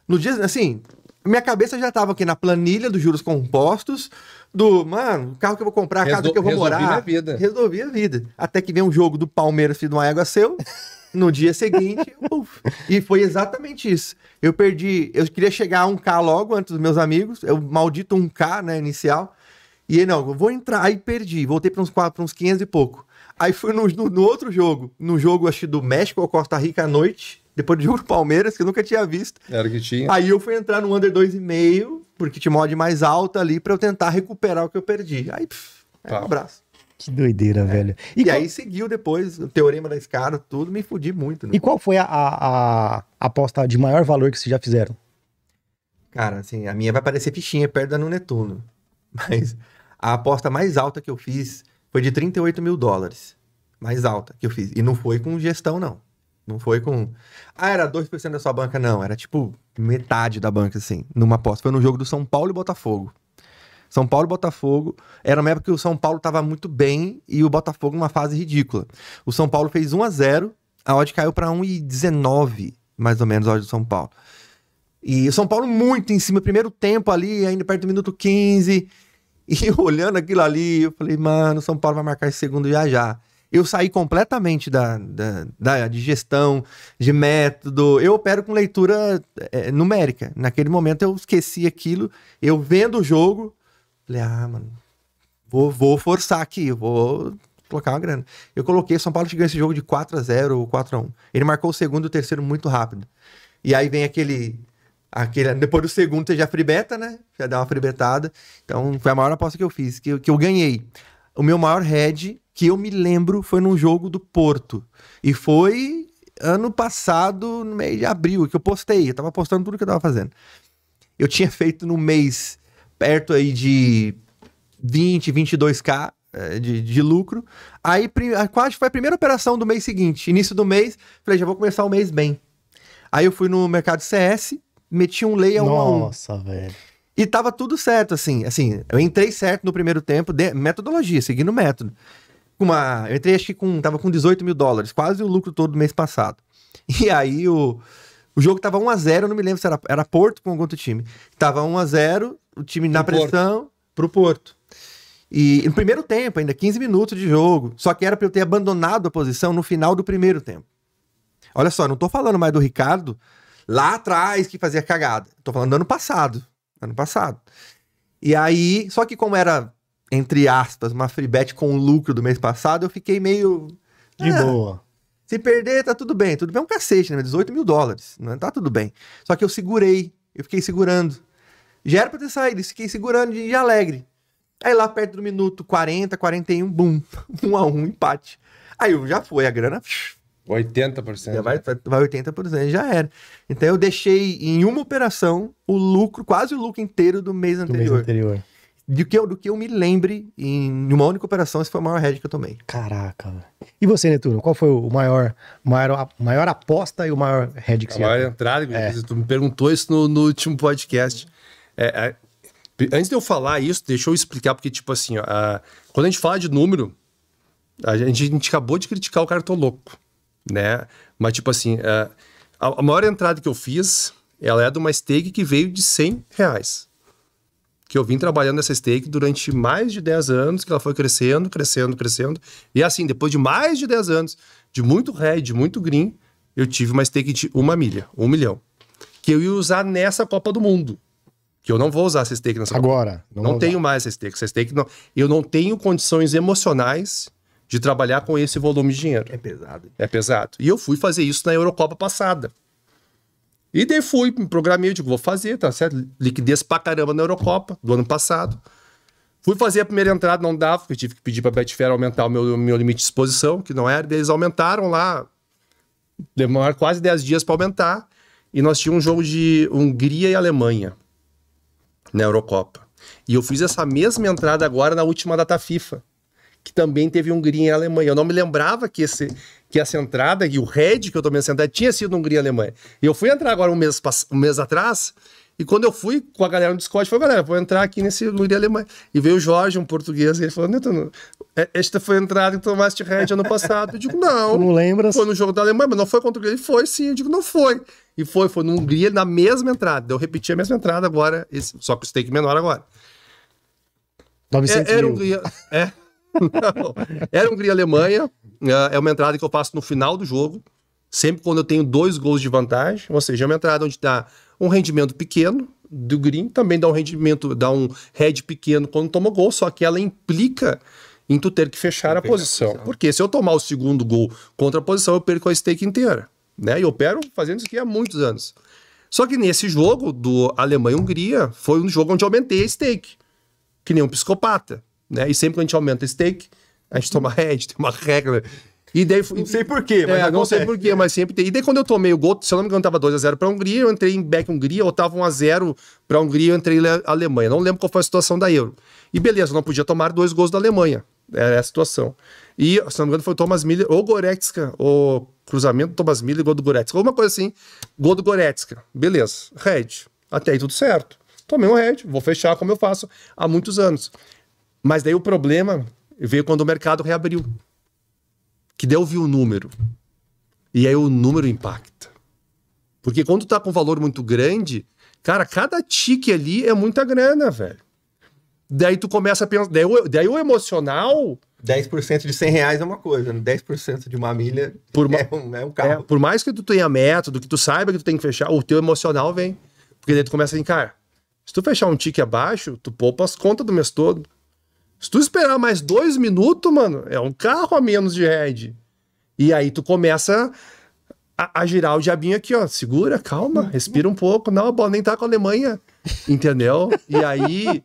No dia, assim, minha cabeça já tava aqui na planilha dos juros compostos, do, mano, o carro que eu vou comprar, a casa Resol- que eu vou resolvi morar. minha vida. Resolvi a vida. Até que vem um jogo do Palmeiras, filho de uma égua seu. No dia seguinte, uf. e foi exatamente isso. Eu perdi, eu queria chegar a 1K logo antes dos meus amigos, eu maldito 1K, né, inicial. E aí, não, eu vou entrar, aí perdi, voltei para uns, quatro- pra uns 500 e pouco. Aí fui no, no, no outro jogo, no jogo, acho que do México ou Costa Rica à noite, depois do jogo do Palmeiras, que eu nunca tinha visto. Era o que tinha. Aí eu fui entrar no under 2,5, porque tinha mod mais alta ali, pra eu tentar recuperar o que eu perdi. Aí, pff, é um Tá. abraço. Que doideira, velho. E, qual- aí seguiu depois o teorema da escada, tudo, me fudi muito, né? E qual foi a, a- a aposta de maior valor que vocês já fizeram? Cara, assim, a minha vai parecer fichinha perto da no Netuno. Mas a aposta mais alta que eu fiz foi de 38 mil dólares. Mais alta que eu fiz. E não foi com gestão, não. Não foi com. Ah, era 2% da sua banca, não. Era tipo metade da banca, assim, numa aposta. Foi no jogo do São Paulo e Botafogo. São Paulo e Botafogo. Era uma época que o São Paulo tava muito bem e o Botafogo numa fase ridícula. O São Paulo fez 1 a 0 a odd caiu para 1,19, mais ou menos, a odd do São Paulo. E o São Paulo muito em cima, primeiro tempo ali, ainda perto do minuto 15. E olhando aquilo ali, eu falei, mano, São Paulo vai marcar esse segundo já já. Eu saí completamente da, da, da- de gestão, de método. Eu opero com leitura é, numérica. Naquele momento eu esqueci aquilo. Eu vendo o jogo, falei, ah, mano, vou, vou forçar aqui, vou colocar uma grana. Eu coloquei, São Paulo ganhou esse jogo de 4 a 0 ou 4 a 1 Ele marcou o segundo e o terceiro muito rápido. E aí vem aquele. Aquele depois do segundo você já fribeta, né? Já dá uma fribetada. Então foi a maior aposta que eu fiz, que, que eu ganhei. O meu maior head, que eu me lembro, foi num jogo do Porto. E foi ano passado, no mês de abril, que eu postei. Eu tava postando tudo que eu tava fazendo. Eu tinha feito no mês perto aí de 20, 22k eh, de, de lucro. Aí quase foi a primeira operação do mês seguinte. Início do mês, falei, já vou começar o mês bem. Aí eu fui no mercado CS, meti um lei a um a um. Nossa, velho. E tava tudo certo, assim. Assim, eu entrei certo no primeiro tempo, de- metodologia, seguindo o método. Uma, eu entrei, acho que com, tava com 18 mil dólares, quase o lucro todo do mês passado. E aí o, O jogo tava 1x0, eu não me lembro se era, era Porto com algum outro time. Tava 1x0, o time na Pro Porto. pressão pro Porto. E no primeiro tempo, ainda 15 minutos de jogo. Só que era pra eu ter abandonado a posição no final do primeiro tempo. Olha só, não tô falando mais do Ricardo lá atrás que fazia cagada. Tô falando do ano passado. Ano passado. E aí, só que como era, entre aspas, uma free bet com o lucro do mês passado, eu fiquei meio. De "Ah, boa. se perder, tá tudo bem. Tudo bem é um cacete, né? 18 mil dólares. Né? Tá tudo bem. Só que eu segurei. Eu fiquei segurando. Já era pra ter saído. Fiquei segurando de, de alegre. Aí lá perto do minuto 40, 41, bum. Um a um, empate. Aí já foi a grana. 80%. Já vai, vai 80%, já era. Então eu deixei em uma operação o lucro, quase o lucro inteiro do mês Do mês anterior. anterior. Do, que eu, do que eu me lembre, em uma única operação, esse foi o maior hedge que eu tomei. Caraca. E você, Netuno? Qual foi o maior, maior, a maior aposta e o maior head que A você maior entrada, É. tu me perguntou isso no, no último podcast. É, é, antes de eu falar isso, deixa eu explicar, porque, tipo assim, ó, a- quando a gente fala de número, a gente, a gente acabou de criticar o cara tô louco, né? Mas, tipo assim, é, a, maior entrada que eu fiz, ela é de uma stake que veio de 100 reais. Que eu vim trabalhando nessa stake durante mais de 10 anos, que ela foi crescendo, crescendo, crescendo. E assim, depois de mais de 10 anos, de muito red, de muito green, eu tive uma stake de uma milha, um milhão. Que eu ia usar nessa Copa do Mundo. Que eu não vou usar essa stake nessa Copa. Agora. Não, vou tenho usar. mais essa stake. Essa não, eu não tenho condições emocionais de trabalhar com esse volume de dinheiro. É pesado. É pesado. E eu fui fazer isso na Eurocopa passada. E daí fui, me programei, eu digo, vou fazer, tá certo? Liquidez pra caramba na Eurocopa do ano passado. Fui fazer a primeira entrada, não dava, porque tive que pedir pra Betfair aumentar o meu, meu limite de exposição, que não era. Eles aumentaram lá, demoraram quase 10 dias pra aumentar. E nós tínhamos um jogo de Hungria e Alemanha na Eurocopa. E eu fiz essa mesma entrada agora na última data FIFA que também teve Hungria e Alemanha. Eu não me lembrava que, esse, que essa entrada, e o head que eu tomei essa entrada, tinha sido Hungria e Alemanha. E eu fui entrar agora um mês, um mês atrás, e quando eu fui com a galera no Discord, falei, galera, vou entrar aqui nesse Hungria e Alemanha. E veio o Jorge, um português, e ele falou, Neto, é- esta foi a entrada que tomaste head ano passado. Eu digo, não. Não lembras? Foi no jogo da Alemanha, mas não foi contra o Hungria. Ele foi sim, eu digo, não foi. E foi, foi no Hungria na mesma entrada. Eu repeti a mesma entrada agora, esse- só que o stake menor agora. 900 É, era mil. Hungria. É. Não. Era Hungria e Alemanha. É é uma entrada que eu faço no final do jogo. Sempre quando eu tenho dois gols de vantagem. Ou seja, é uma entrada onde dá um rendimento pequeno do green, também dá um rendimento, dá um head pequeno quando toma gol, só que ela implica em tu ter que fechar a Fechar a posição. posição. Porque se eu tomar o segundo gol contra a posição, eu perco a stake inteira. Né? E eu opero fazendo isso aqui há muitos anos. Só que nesse jogo do Alemanha e Hungria, foi um jogo onde eu aumentei a stake que nem um psicopata, né? E sempre que a gente aumenta stake, a gente toma head, tem uma regra. E daí Não sei porquê, mas é, não sei porquê, mas sempre tem. E daí quando eu tomei o gol, se eu não me engano, tava 2x0 pra Hungria, eu entrei em back Hungria, ou tava 1x0 pra Hungria, eu entrei em Alemanha. Não lembro qual foi a situação da Euro. E beleza, eu não podia tomar dois gols da Alemanha. Era essa a situação. E, se não me engano, foi o Thomas Miller, ou Goretzka, ou cruzamento do Thomas Miller, gol do Goretzka, alguma coisa assim, gol do Goretzka. Beleza, red. Até aí tudo certo. Tomei um red, vou fechar como eu faço há muitos anos. Mas daí o problema veio quando o mercado reabriu. Que daí eu vi o número. E aí o número impacta. Porque quando tu tá com valor muito grande, cara, cada tique ali é muita grana, velho. Daí tu começa a pensar. Daí o, daí o emocional, 10% de 100 reais é uma coisa, né? 10% de uma milha Por é, um, é um é, carro. por mais que tu tenha método, que tu saiba que tu tem que fechar, o teu emocional vem. Porque daí tu começa assim, cara, se tu fechar um tique abaixo, tu poupa as contas do mês todo. Se tu esperar mais dois minutos, mano, é um carro a menos de head. E aí tu começa a, a girar o diabinho aqui, ó. Segura, calma, respira um pouco. Não, a bola nem tá com a Alemanha. Entendeu? E aí.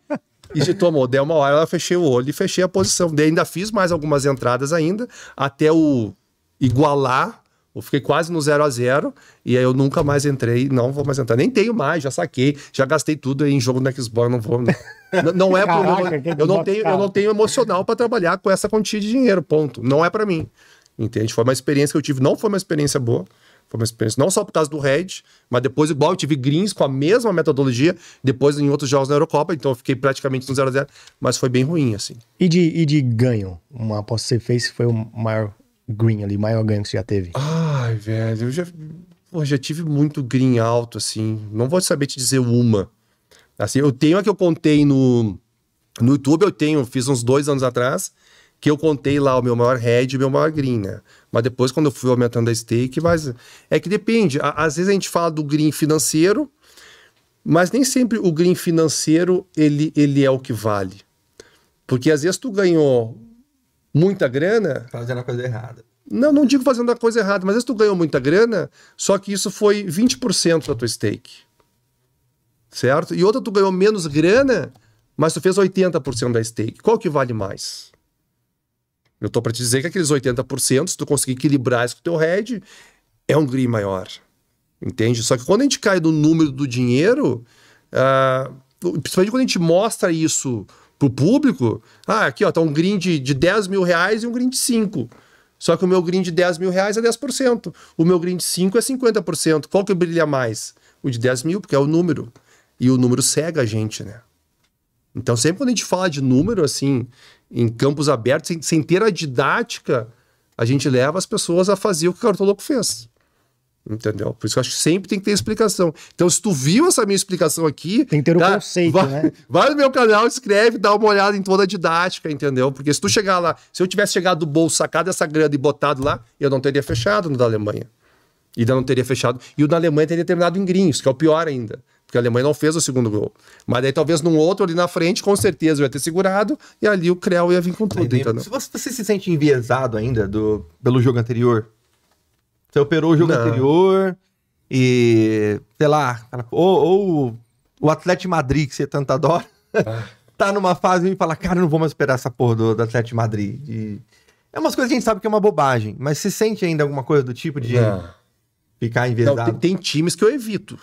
E se tomou, deu uma hora, eu fechei o olho e fechei a posição. Daí ainda fiz mais algumas entradas ainda, até o igualar. Eu fiquei quase no 0 a 0 e aí eu nunca mais entrei, não vou mais entrar. Nem tenho mais, já saquei, já gastei tudo em jogo no Xbox, não vou. Não, não é Caraca, que eu, não tenho, eu não tenho emocional para trabalhar com essa quantia de dinheiro, ponto. Não é para mim. Entende? Foi uma experiência que eu tive, não foi uma experiência boa. Foi uma experiência não só por causa do Red, mas depois, igual, eu tive greens com a mesma metodologia, depois em outros jogos na Eurocopa, então eu fiquei praticamente no 0 a 0 mas foi bem ruim, assim. E de, e de ganho? Uma aposta que você fez foi o maior green ali, maior ganho que você já teve. Ai, velho, eu já. pô, já tive muito green alto, assim. Não vou saber te dizer uma. Assim, eu tenho a que eu contei no, no YouTube, eu tenho, fiz uns dois anos atrás, que eu contei lá o meu maior head e o meu maior green, né? Mas depois, quando eu fui aumentando a stake, mas é que depende. Às vezes a gente fala do green financeiro, mas nem sempre o green financeiro ele, ele é o que vale. Porque às vezes tu ganhou muita grana, Fazendo a coisa errada. Não, não digo fazendo a coisa errada, mas às vezes tu ganhou muita grana, só que isso foi 20% da tua stake. Certo? E outra tu ganhou menos grana, mas tu fez 80% da stake. Qual que vale mais? Eu tô para te dizer que aqueles 80%, se tu conseguir equilibrar isso com o teu head, é um green maior. Entende? Só que quando a gente cai no número do dinheiro, ah, principalmente quando a gente mostra isso pro público, ah, aqui ó, tá um green de, de 10 mil reais e um green de 5. Só que o meu green de 10 mil reais é 10%. O meu green de 5 é 50%. Qual que brilha mais? O de 10 mil, porque é o número. E o número cega a gente, né? Então, sempre quando a gente fala de número, assim, em campos abertos, sem, sem ter a didática, a gente leva as pessoas a fazer o que o Cartoloco fez. Entendeu? Por isso que eu acho que sempre tem que ter explicação. Então, se tu viu essa minha explicação aqui. Tem que ter o tá? conceito, vai, né? Vai no meu canal, escreve, dá uma olhada em toda a didática, entendeu? Porque se tu chegar lá, se eu tivesse chegado do bolso, sacado essa grana e botado lá, eu não teria fechado no da Alemanha. E ainda não teria fechado. E o da Alemanha teria terminado em grinhos, que é o pior ainda. Porque a Alemanha não fez o segundo gol. Mas daí talvez num outro ali na frente, com certeza eu ia ter segurado, e ali o Creu ia vir com tudo, entendeu? Se você, você se sente enviesado ainda do, pelo jogo anterior, você operou o jogo Não. anterior e, sei lá, ou, ou o Atlético Madrid, que você tanto adora, Ah. tá numa fase e fala, cara, eu não vou mais esperar essa porra do, do Atlético Madrid. E é umas coisas que a gente sabe que é uma bobagem, mas se sente ainda alguma coisa do tipo de Não. ficar Não, enviesado? tem, tem times que eu evito.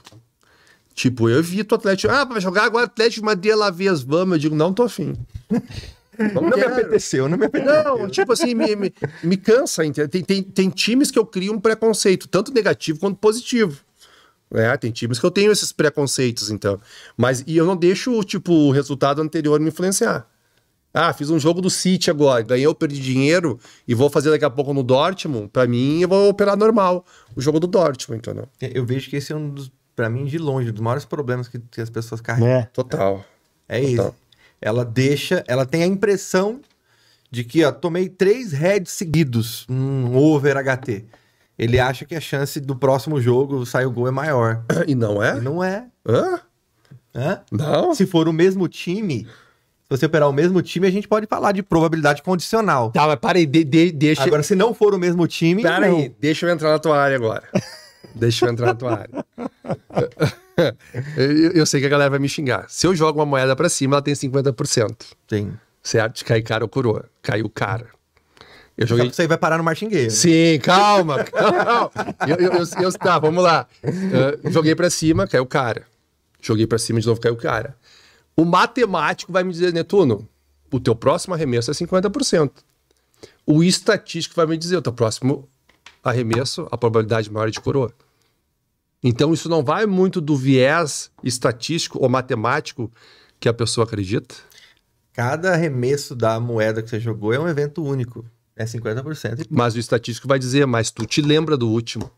Tipo, eu evito o Atlético. Ah, vai jogar agora Atlético de Madrid Alavés, vamos. Eu digo, não tô afim. Não, não me apeteceu, não me apeteceu. Não, tipo assim, me, me, me cansa. Tem, tem, tem times que eu crio um preconceito, tanto negativo quanto positivo. É, tem times que eu tenho esses preconceitos, então. Mas e eu não deixo, tipo, o resultado anterior me influenciar. Ah, fiz um jogo do City agora, ganhei ou perdi dinheiro e vou fazer daqui a pouco no Dortmund. Pra mim, eu vou operar normal o jogo do Dortmund, entendeu? Eu vejo que esse é um dos, pra mim, de longe, dos maiores problemas que, que as pessoas carregam. É. Total. É isso. Total. Ela deixa, ela tem a impressão de que, ó, tomei três heads seguidos, um over HT. Ele acha que a chance do próximo jogo sair o gol é maior. E não E é? não é. Hã? Hã? Não? Se for o mesmo time, se você operar o mesmo time, a gente pode falar de probabilidade condicional. Tá, mas para aí, de, de- deixa. Agora, se não for o mesmo time, Pera não. aí, deixa eu entrar na tua área agora. deixa eu entrar na tua área. eu, eu sei que a galera vai me xingar. Se eu jogo uma moeda pra cima, ela tem 50%. Tem. Certo? De cair cara ou coroa. Caiu cara. Eu joguei. Isso aí vai parar no martingueiro. Sim, calma, calma. Eu, eu, eu- eu- tá, vamos lá. Uh, joguei pra cima, caiu cara. Joguei pra cima de novo, caiu cara. O matemático vai me dizer, Netuno, o teu próximo arremesso é 50%. O estatístico vai me dizer, o teu próximo arremesso, a probabilidade maior é de coroa. Então isso não vai muito do viés estatístico ou matemático que a pessoa acredita. Cada arremesso da moeda que você jogou é um evento único. É 50%. e Mas o estatístico vai dizer, mas tu te lembra do último.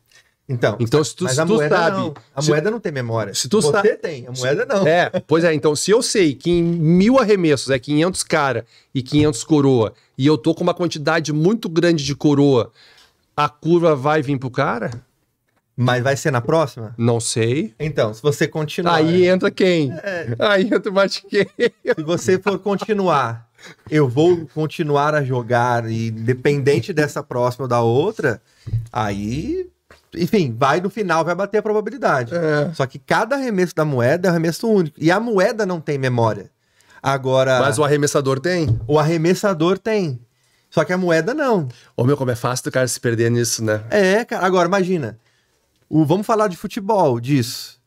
Então, Então, se tu, mas se a tu moeda sabe. não. A se- moeda não tem memória. se tu Você tem, a moeda não. É, pois é, então se eu sei que em mil arremessos é 500 cara e 500 coroa, e eu tô com uma quantidade muito grande de coroa, a curva vai vir pro cara? Mas vai ser na próxima? Não sei. Então, se você continuar. Aí entra quem? Aí entra o quem? Se você for continuar, eu vou continuar a jogar e independente dessa próxima ou da outra, aí, enfim, vai no final, vai bater a probabilidade. É. Só que cada arremesso da moeda é um arremesso único. E a moeda não tem memória. Agora, Mas o arremessador tem. o arremessador tem. Só que a moeda não. Ô meu, como é fácil do cara se perder nisso, né? É, cara. Agora, imagina. O, vamos falar de futebol, disso.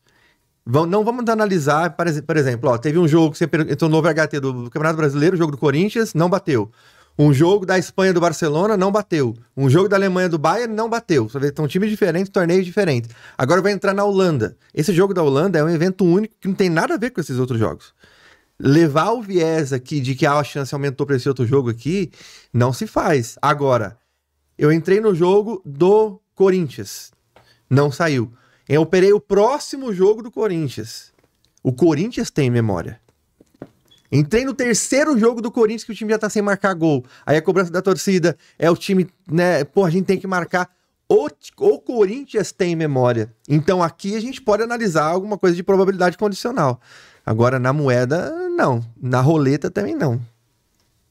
Não vamos analisar, por exe- por exemplo, ó, teve um jogo que você entrou no novo HT do, do Campeonato Brasileiro, jogo do Corinthians, não bateu. Um jogo da Espanha do Barcelona, não bateu. Um jogo da Alemanha do Bayern, não bateu. Você vê, são times diferentes, torneios diferentes. Agora vai entrar na Holanda. Esse jogo da Holanda é um evento único que não tem nada a ver com esses outros jogos. Levar o viés aqui de que ah, a chance aumentou para esse outro jogo aqui, não se faz. Agora, eu entrei no jogo do Corinthians. Não saiu. Eu operei o próximo jogo do Corinthians. O Corinthians tem memória. Entrei no terceiro jogo do Corinthians que o time já tá sem marcar gol. Aí a cobrança da torcida é o time, né? Pô, a gente tem que marcar. O, o Corinthians tem memória. Então aqui a gente pode analisar alguma coisa de probabilidade condicional. Agora na moeda, não. Na roleta também não.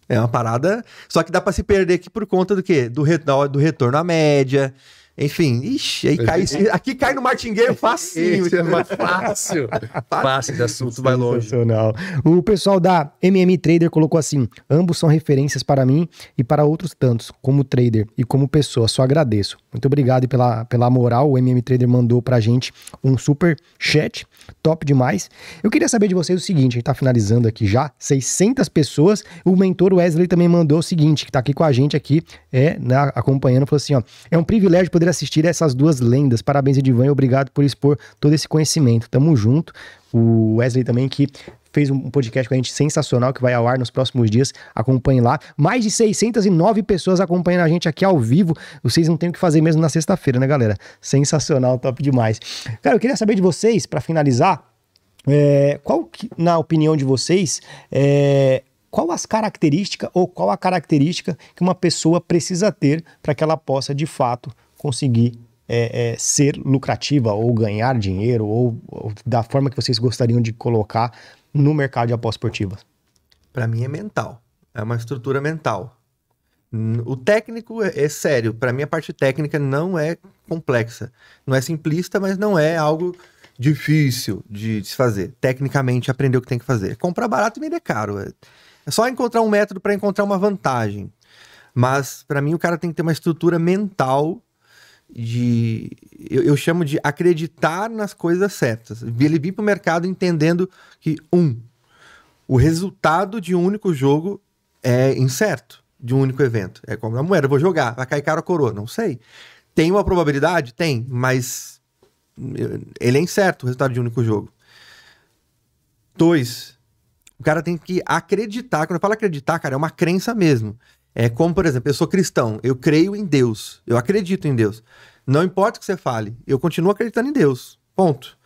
É uma parada. Só que dá para se perder aqui por conta do quê? Do, re, do retorno à média. Enfim, ixi, aí cai, aqui cai no martingueiro facinho. Esse é mais fácil. fácil de assunto, vai longe. O pessoal da MM Trader colocou assim: ambos são referências para mim e para outros tantos, como trader e como pessoa. Só agradeço. Muito obrigado pela, pela moral. O MM Trader mandou pra gente um super chat, top demais. Eu queria saber de vocês o seguinte: a gente tá finalizando aqui já, 600 pessoas. O mentor Wesley também mandou o seguinte, que tá aqui com a gente aqui, é, né, acompanhando, falou assim: ó, é um privilégio poder assistir essas duas lendas. Parabéns, Edivan, e obrigado por expor todo esse conhecimento. Tamo junto. O Wesley também que fez um podcast com a gente sensacional que vai ao ar nos próximos dias. Acompanhe lá. Mais de 609 pessoas acompanhando a gente aqui ao vivo. Vocês não têm o que fazer mesmo na sexta-feira, né, galera? Sensacional, top demais. Cara, eu queria saber de vocês, para finalizar, é, qual, que, na opinião de vocês, é, qual as características ou qual a característica que uma pessoa precisa ter para que ela possa de fato conseguir é, é, ser lucrativa ou ganhar dinheiro ou, ou, da forma que vocês gostariam de colocar no mercado de apostas esportivas? Para mim é mental, é uma estrutura mental. O técnico é, é sério, para mim a parte técnica não é complexa, não é simplista, mas não é algo difícil de se fazer. Tecnicamente aprender o que tem que fazer. Comprar barato e vender caro. É, é só encontrar um método para encontrar uma vantagem. Mas para mim o cara tem que ter uma estrutura mental de eu, eu, chamo de acreditar nas coisas certas. Ele vir para o mercado entendendo que um, o resultado de um único jogo é incerto de um único evento. É como a moeda, vou jogar, vai cair cara ou coroa, não sei. Tem uma probabilidade? Tem, mas ele é incerto o resultado de um único jogo. Dois, o cara tem que acreditar. Quando eu falo acreditar, cara, é uma crença mesmo. É como, por exemplo, eu sou cristão, eu creio em Deus, eu acredito em Deus. Não importa o que você fale, eu continuo acreditando em Deus. Ponto.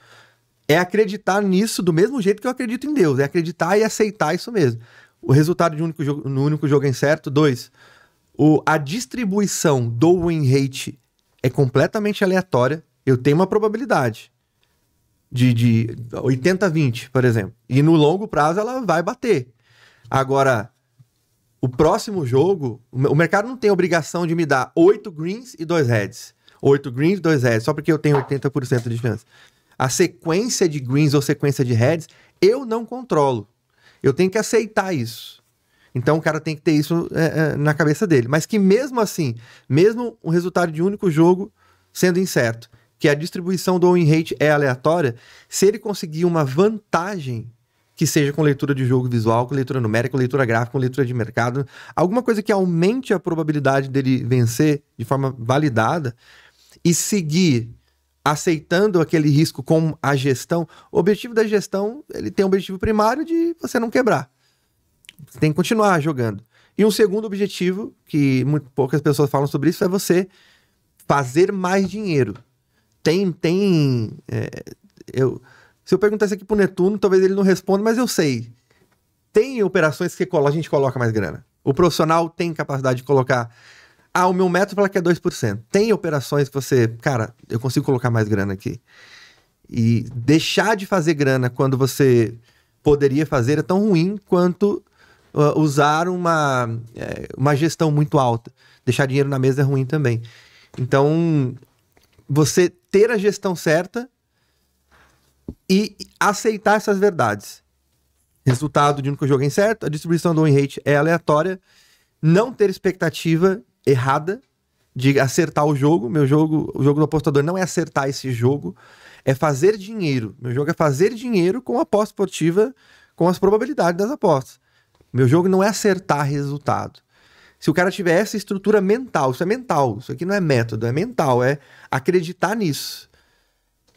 É acreditar nisso do mesmo jeito que eu acredito em Deus, é acreditar e aceitar isso mesmo. O resultado de um único jogo, no único jogo é incerto. Dois, o, a distribuição do win rate é completamente aleatória. Eu tenho uma probabilidade de, de 80-20, por exemplo. E no longo prazo ela vai bater. Agora, o próximo jogo, o mercado não tem obrigação de me dar 8 greens e 2 reds. 8 greens, 2 reds, só porque eu tenho 80% de chance. A sequência de greens ou sequência de reds, eu não controlo. Eu tenho que aceitar isso. Então o cara tem que ter isso é, é, na cabeça dele. Mas que mesmo assim, mesmo um resultado de um único jogo sendo incerto, que a distribuição do win rate é aleatória, se ele conseguir uma vantagem que seja com leitura de jogo visual, com leitura numérica, com leitura gráfica, com leitura de mercado, alguma coisa que aumente a probabilidade dele vencer de forma validada e seguir aceitando aquele risco com a gestão. O objetivo da gestão, ele tem um objetivo primário de você não quebrar. Você tem que continuar jogando. E um segundo objetivo, que muito poucas pessoas falam sobre isso, é você fazer mais dinheiro. Tem, tem, é, eu se eu perguntar isso aqui pro Netuno, talvez ele não responda, mas eu sei. Tem operações que a gente coloca mais grana. O profissional tem capacidade de colocar. Ah, o meu método fala que é 2%. Tem operações que você, cara, eu consigo colocar mais grana aqui. E deixar de fazer grana quando você poderia fazer é tão ruim quanto uh, usar uma, é, uma gestão muito alta. Deixar dinheiro na mesa é ruim também. Então, você ter a gestão certa e aceitar essas verdades. Resultado de único jogo incerto, a distribuição do win rate é aleatória, não ter expectativa errada de acertar o jogo. Meu jogo, o jogo do apostador não é acertar esse jogo, é fazer dinheiro. Meu jogo é fazer dinheiro com a aposta esportiva, com as probabilidades das apostas. Meu jogo não é acertar resultado. Se o cara tiver essa estrutura mental, isso é mental, isso aqui não é método, é mental, é acreditar nisso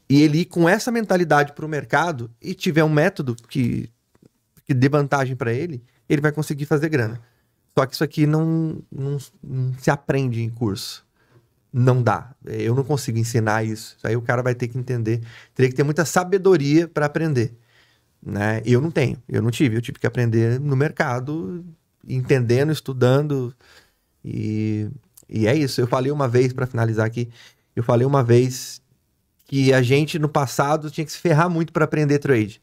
e ele ir com essa mentalidade para o mercado e tiver um método que, que dê vantagem para ele, ele vai conseguir fazer grana. Só que isso aqui não, não, não, se aprende em curso. não dá. Eu não consigo ensinar isso. Aí o cara vai ter que entender. Teria que ter muita sabedoria para aprender. Né? Eu não tenho, eu não tive. Eu tive que aprender no mercado, entendendo, estudando. E, e é isso. Eu falei uma vez, para finalizar aqui, eu falei uma vez que a gente no passado tinha que se ferrar muito para aprender trade,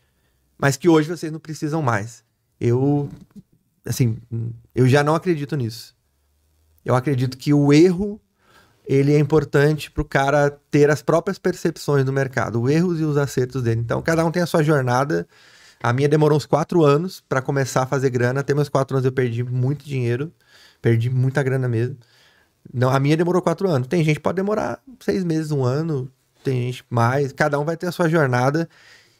mas que hoje vocês não precisam mais. Eu, assim, eu já não acredito nisso. Eu acredito que o erro ele é importante para o cara ter as próprias percepções do mercado, os erros e os acertos dele. Então, cada um tem a sua jornada. A minha demorou uns quatro anos para começar a fazer grana. Até meus quatro anos eu perdi muito dinheiro, perdi muita grana mesmo. Não, a minha demorou quatro anos. Tem gente que pode demorar seis meses, um ano, tem gente mais. Cada um vai ter a sua jornada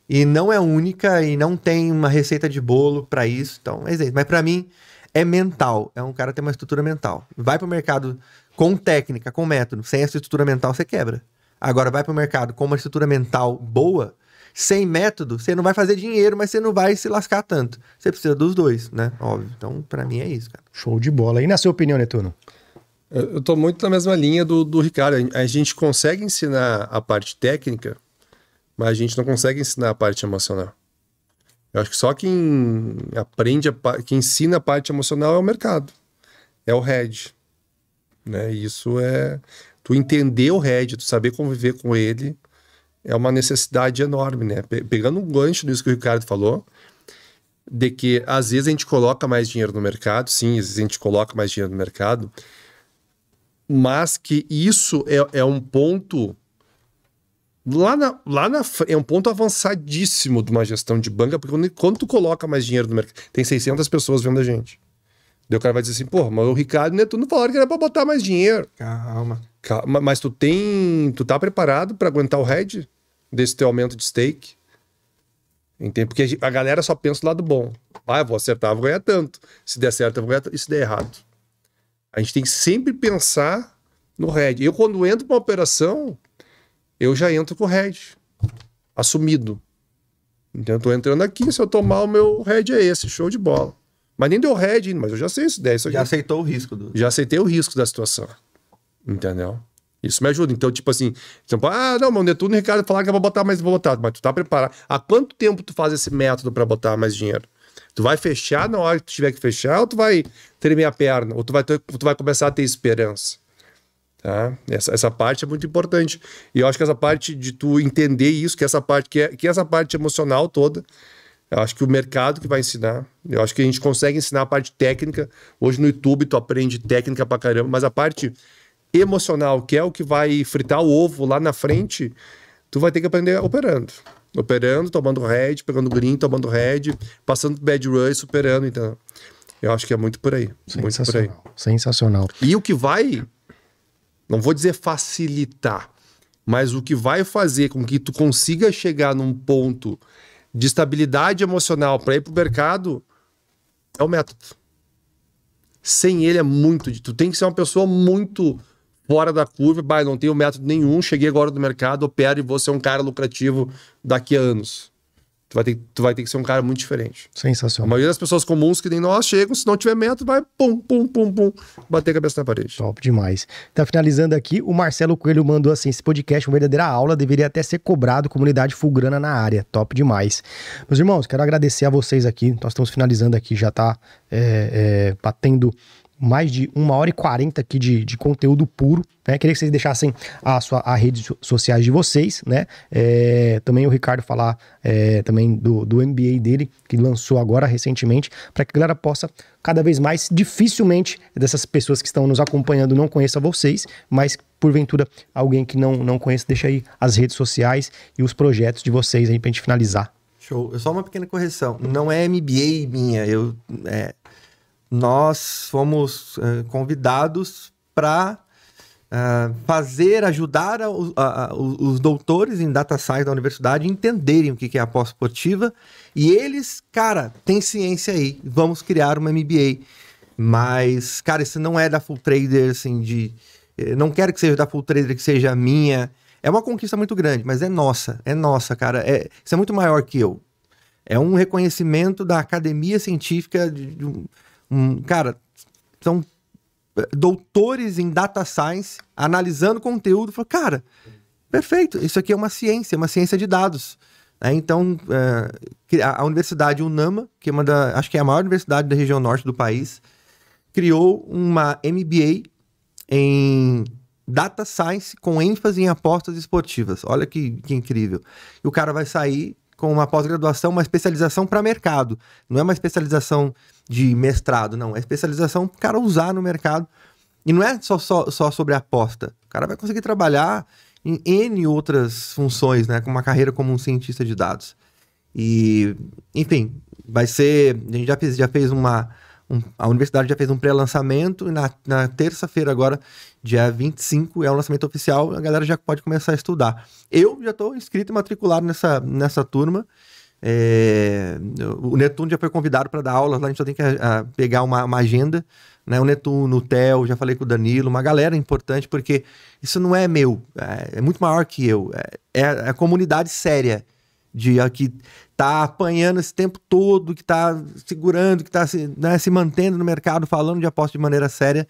e não é única e não tem uma receita de bolo para isso. Então, é. Mas para mim é mental. É um cara ter uma estrutura mental. Vai para o mercado com técnica, com método, sem essa estrutura mental você quebra. Agora vai para o mercado com uma estrutura mental boa, sem método, você não vai fazer dinheiro, mas você não vai se lascar tanto. Você precisa dos dois, né? Óbvio. Então, para mim é isso, cara. Show de bola. E na sua opinião, Netuno? Eu estou muito na mesma linha do, do Ricardo. A gente consegue ensinar a parte técnica, mas a gente não consegue ensinar a parte emocional. Eu acho que só quem aprende, a, quem ensina a parte emocional é o mercado, é o head. Né? Isso é. Tu entender o head, tu saber conviver com ele, é uma necessidade enorme, né? Pegando um gancho nisso que o Ricardo falou, de que às vezes a gente coloca mais dinheiro no mercado, sim, às vezes a gente coloca mais dinheiro no mercado, mas que isso é, é um ponto lá na, lá na é um ponto avançadíssimo de uma gestão de banca, porque quando, quando tu coloca mais dinheiro no mercado, tem 600 pessoas vendo a gente. Daí o cara vai dizer assim, porra, mas o Ricardo e o Netuno falaram que era pra botar mais dinheiro. Calma. Calma mas tu tem, tu tá preparado para aguentar o head desse teu aumento de stake? Entende? Porque a galera só pensa do lado bom. Ah, eu vou acertar, vou ganhar tanto. Se der certo, eu vou ganhar tanto. E se der errado? A gente tem que sempre pensar no head. Eu, quando entro para uma operação, eu já entro com o head assumido. Então, eu tô entrando aqui, se eu tomar o meu head é esse, show de bola. Mas nem deu head, mas eu já sei isso. Isso já aceitou o risco. Do... Já aceitei o risco da situação. Entendeu? Isso me ajuda. Então, tipo assim, tipo, ah, não, meu Netuno e Ricardo falaram que eu vou botar mais, vou botar. Mas tu tá preparado. Há quanto tempo tu faz esse método para botar mais dinheiro? Tu vai fechar na hora que tu tiver que fechar ou tu vai tremer a perna? Ou tu vai, ter, tu vai começar a ter esperança? Tá? Essa, essa parte é muito importante. E eu acho que essa parte de tu entender isso, que essa parte, que, é, que essa parte emocional toda, eu acho que o mercado que vai ensinar. Eu acho que a gente consegue ensinar a parte técnica. Hoje no YouTube tu aprende técnica pra caramba, mas a parte emocional, que é o que vai fritar o ovo lá na frente, tu vai ter que aprender operando operando, tomando head, pegando green, tomando head, passando bad rush, superando, então. Eu acho que é muito por aí. Muito por aí. Sensacional. E o que vai, não vou dizer facilitar, mas o que vai fazer com que tu consiga chegar num ponto de estabilidade emocional para ir pro mercado é o método. Sem ele é muito. Tu tem que ser uma pessoa muito fora da curva, bah, não tenho método nenhum, cheguei agora do mercado, opero e vou ser um cara lucrativo daqui a anos. Tu vai, ter, tu vai ter que ser um cara muito diferente. Sensacional. A maioria das pessoas comuns que nem nós chegam, se não tiver método, vai pum, pum, pum, pum, bater a cabeça na parede. Top demais. Tá finalizando aqui, o Marcelo Coelho mandou assim: esse podcast é uma verdadeira aula, deveria até ser cobrado, comunidade fulgrana na área. Top demais. Meus irmãos, quero agradecer a vocês aqui. Nós estamos finalizando aqui, já tá é, é, batendo mais de uma hora e quarenta aqui de, de conteúdo puro. Né? Queria que vocês deixassem a sua a redes sociais de vocês, né? É, também o Ricardo falar é, também do, do MBA dele, que lançou agora recentemente, para que a galera possa cada vez mais, dificilmente, dessas pessoas que estão nos acompanhando não conheça vocês, mas porventura alguém que não, não conhece, deixa aí as redes sociais e os projetos de vocês aí pra gente finalizar. Show. Só uma pequena correção. Não é MBA minha. Eu, é, nós fomos uh, convidados para uh, eh, fazer, ajudar a, a, a, os doutores em data science da universidade entenderem o que é a pós-esportiva. E eles, cara, tem ciência aí, vamos criar uma MBA. Mas, cara, isso não é da Full Trader, assim, de. Eh, não quero que seja da Full Trader, que seja minha. É uma conquista muito grande, mas é nossa, é nossa, cara. É, isso é muito maior que eu. É um reconhecimento da academia científica de, de um, um, cara, são eh, doutores em data science analisando conteúdo. Falou, cara, perfeito, isso aqui é uma ciência, uma ciência de dados. É, então, é, a Universidade Unama, que é uma da, acho que é a maior universidade da região norte do país, criou uma MBA em Data Science com ênfase em apostas esportivas. Olha que, que incrível. E o cara vai sair com uma pós-graduação, uma especialização para mercado. Não é uma especialização de mestrado, não. É especialização para o cara usar no mercado. E não é só, só, só sobre aposta. O cara vai conseguir trabalhar em N outras funções, né? Com uma carreira como um cientista de dados. E, enfim, vai ser. A gente já fez, já fez uma. Um, a universidade já fez um pré-lançamento e na, na terça-feira, agora, dia 25, é o lançamento oficial, a galera já pode começar a estudar. Eu já estou inscrito e matriculado nessa, nessa turma. É, o Netuno já foi convidado para dar aulas lá, a gente só tem que a, a pegar uma, uma agenda né? O Netuno, o Theo, já falei com o Danilo, uma galera importante, porque isso não é meu, é, é muito maior que eu. É, é, a comunidade séria de que tá apanhando esse tempo todo, que tá segurando, que tá se, né, se mantendo no mercado, falando de aposta de maneira séria.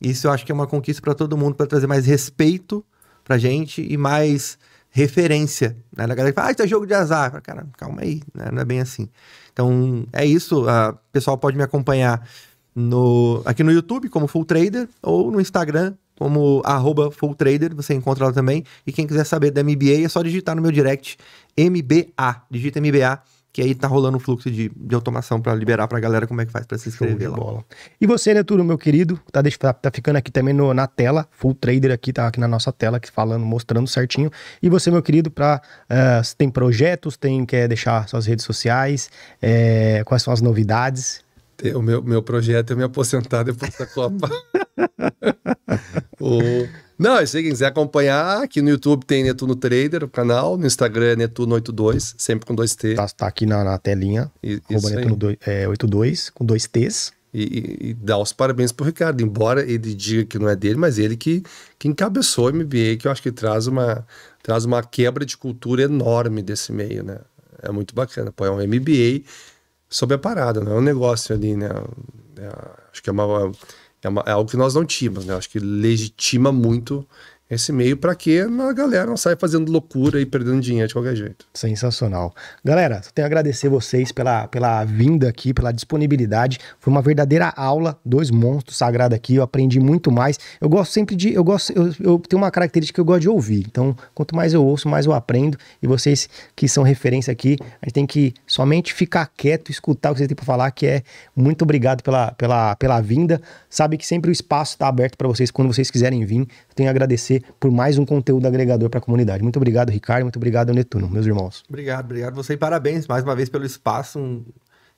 Isso eu acho que é uma conquista para todo mundo, para trazer mais respeito pra gente e mais referência. Né? Galera que fala, ah, isso é jogo de azar. Cara, calma aí, né? não é bem assim. Então, é isso. O pessoal pode me acompanhar no, aqui no YouTube como Full Trader ou no Instagram como arroba Full Trader, você encontra lá também. E quem quiser saber da MBA é só digitar no meu direct MBA, digita MBA que aí tá rolando um fluxo de, de automação para liberar pra galera como é que faz para se inscrever lá. Bola. E você, Neturo, meu querido, tá, tá, tá ficando aqui também no, na tela, Full Trader aqui, tá aqui na nossa tela, aqui falando, mostrando certinho. E você, meu querido, para uh, eh, tem projetos, tem quer deixar suas redes sociais, é, quais são as novidades? O meu, meu projeto é me aposentar depois da Copa. o... Não, se quem quiser acompanhar, aqui no YouTube tem Netuno Trader, o canal, no Instagram é Netuno82, sempre com dois T. Tá, tá aqui na, na telinha, e, Netuno é, 82, com dois T's. E, e, e dá os parabéns pro Ricardo, embora ele diga que não é dele, mas ele que, que encabeçou o MBA, que eu acho que traz uma, traz uma quebra de cultura enorme desse meio, né? É muito bacana. Pô, é um MBA sobre a parada, não é um negócio ali, né? É, acho que é, uma, é, uma, é, algo que nós não tínhamos, né? Acho que legitima muito esse meio para que a galera não saia fazendo loucura e perdendo dinheiro de qualquer jeito. Sensacional. Galera, tenho a agradecer vocês pela, pela vinda aqui, pela disponibilidade. Foi uma verdadeira aula, dois monstros sagrados aqui. Eu aprendi muito mais. Eu gosto sempre de. Eu gosto. Eu, eu tenho uma característica que eu gosto de ouvir. Então, quanto mais eu ouço, mais eu aprendo. E vocês que são referência aqui, a gente tem que somente ficar quieto, escutar o que vocês têm para falar, que é muito obrigado pela, pela, pela vinda. Sabe que sempre o espaço está aberto para vocês quando vocês quiserem vir. Tenho a agradecer por mais um conteúdo agregador para a comunidade. Muito obrigado, Ricardo. Muito obrigado, Netuno, meus irmãos. Obrigado, obrigado você e parabéns mais uma vez pelo espaço. Um,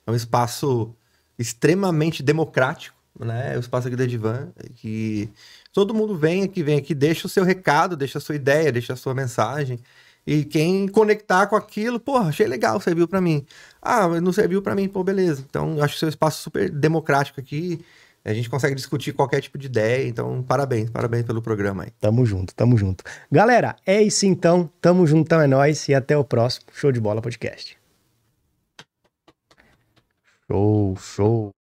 é um espaço extremamente democrático, né? É o espaço aqui da Divan, que todo mundo vem aqui, vem aqui, deixa o seu recado, deixa a sua ideia, deixa a sua mensagem. E quem conectar com aquilo, porra, achei legal, serviu para mim. Ah, não serviu para mim, pô, beleza. Então, acho o seu espaço super democrático aqui. A gente consegue discutir qualquer tipo de ideia, então parabéns, parabéns pelo programa aí. Tamo junto, tamo junto. Galera, é isso então, tamo juntão, é nóis e até o próximo Show de Bola Podcast. Show, show.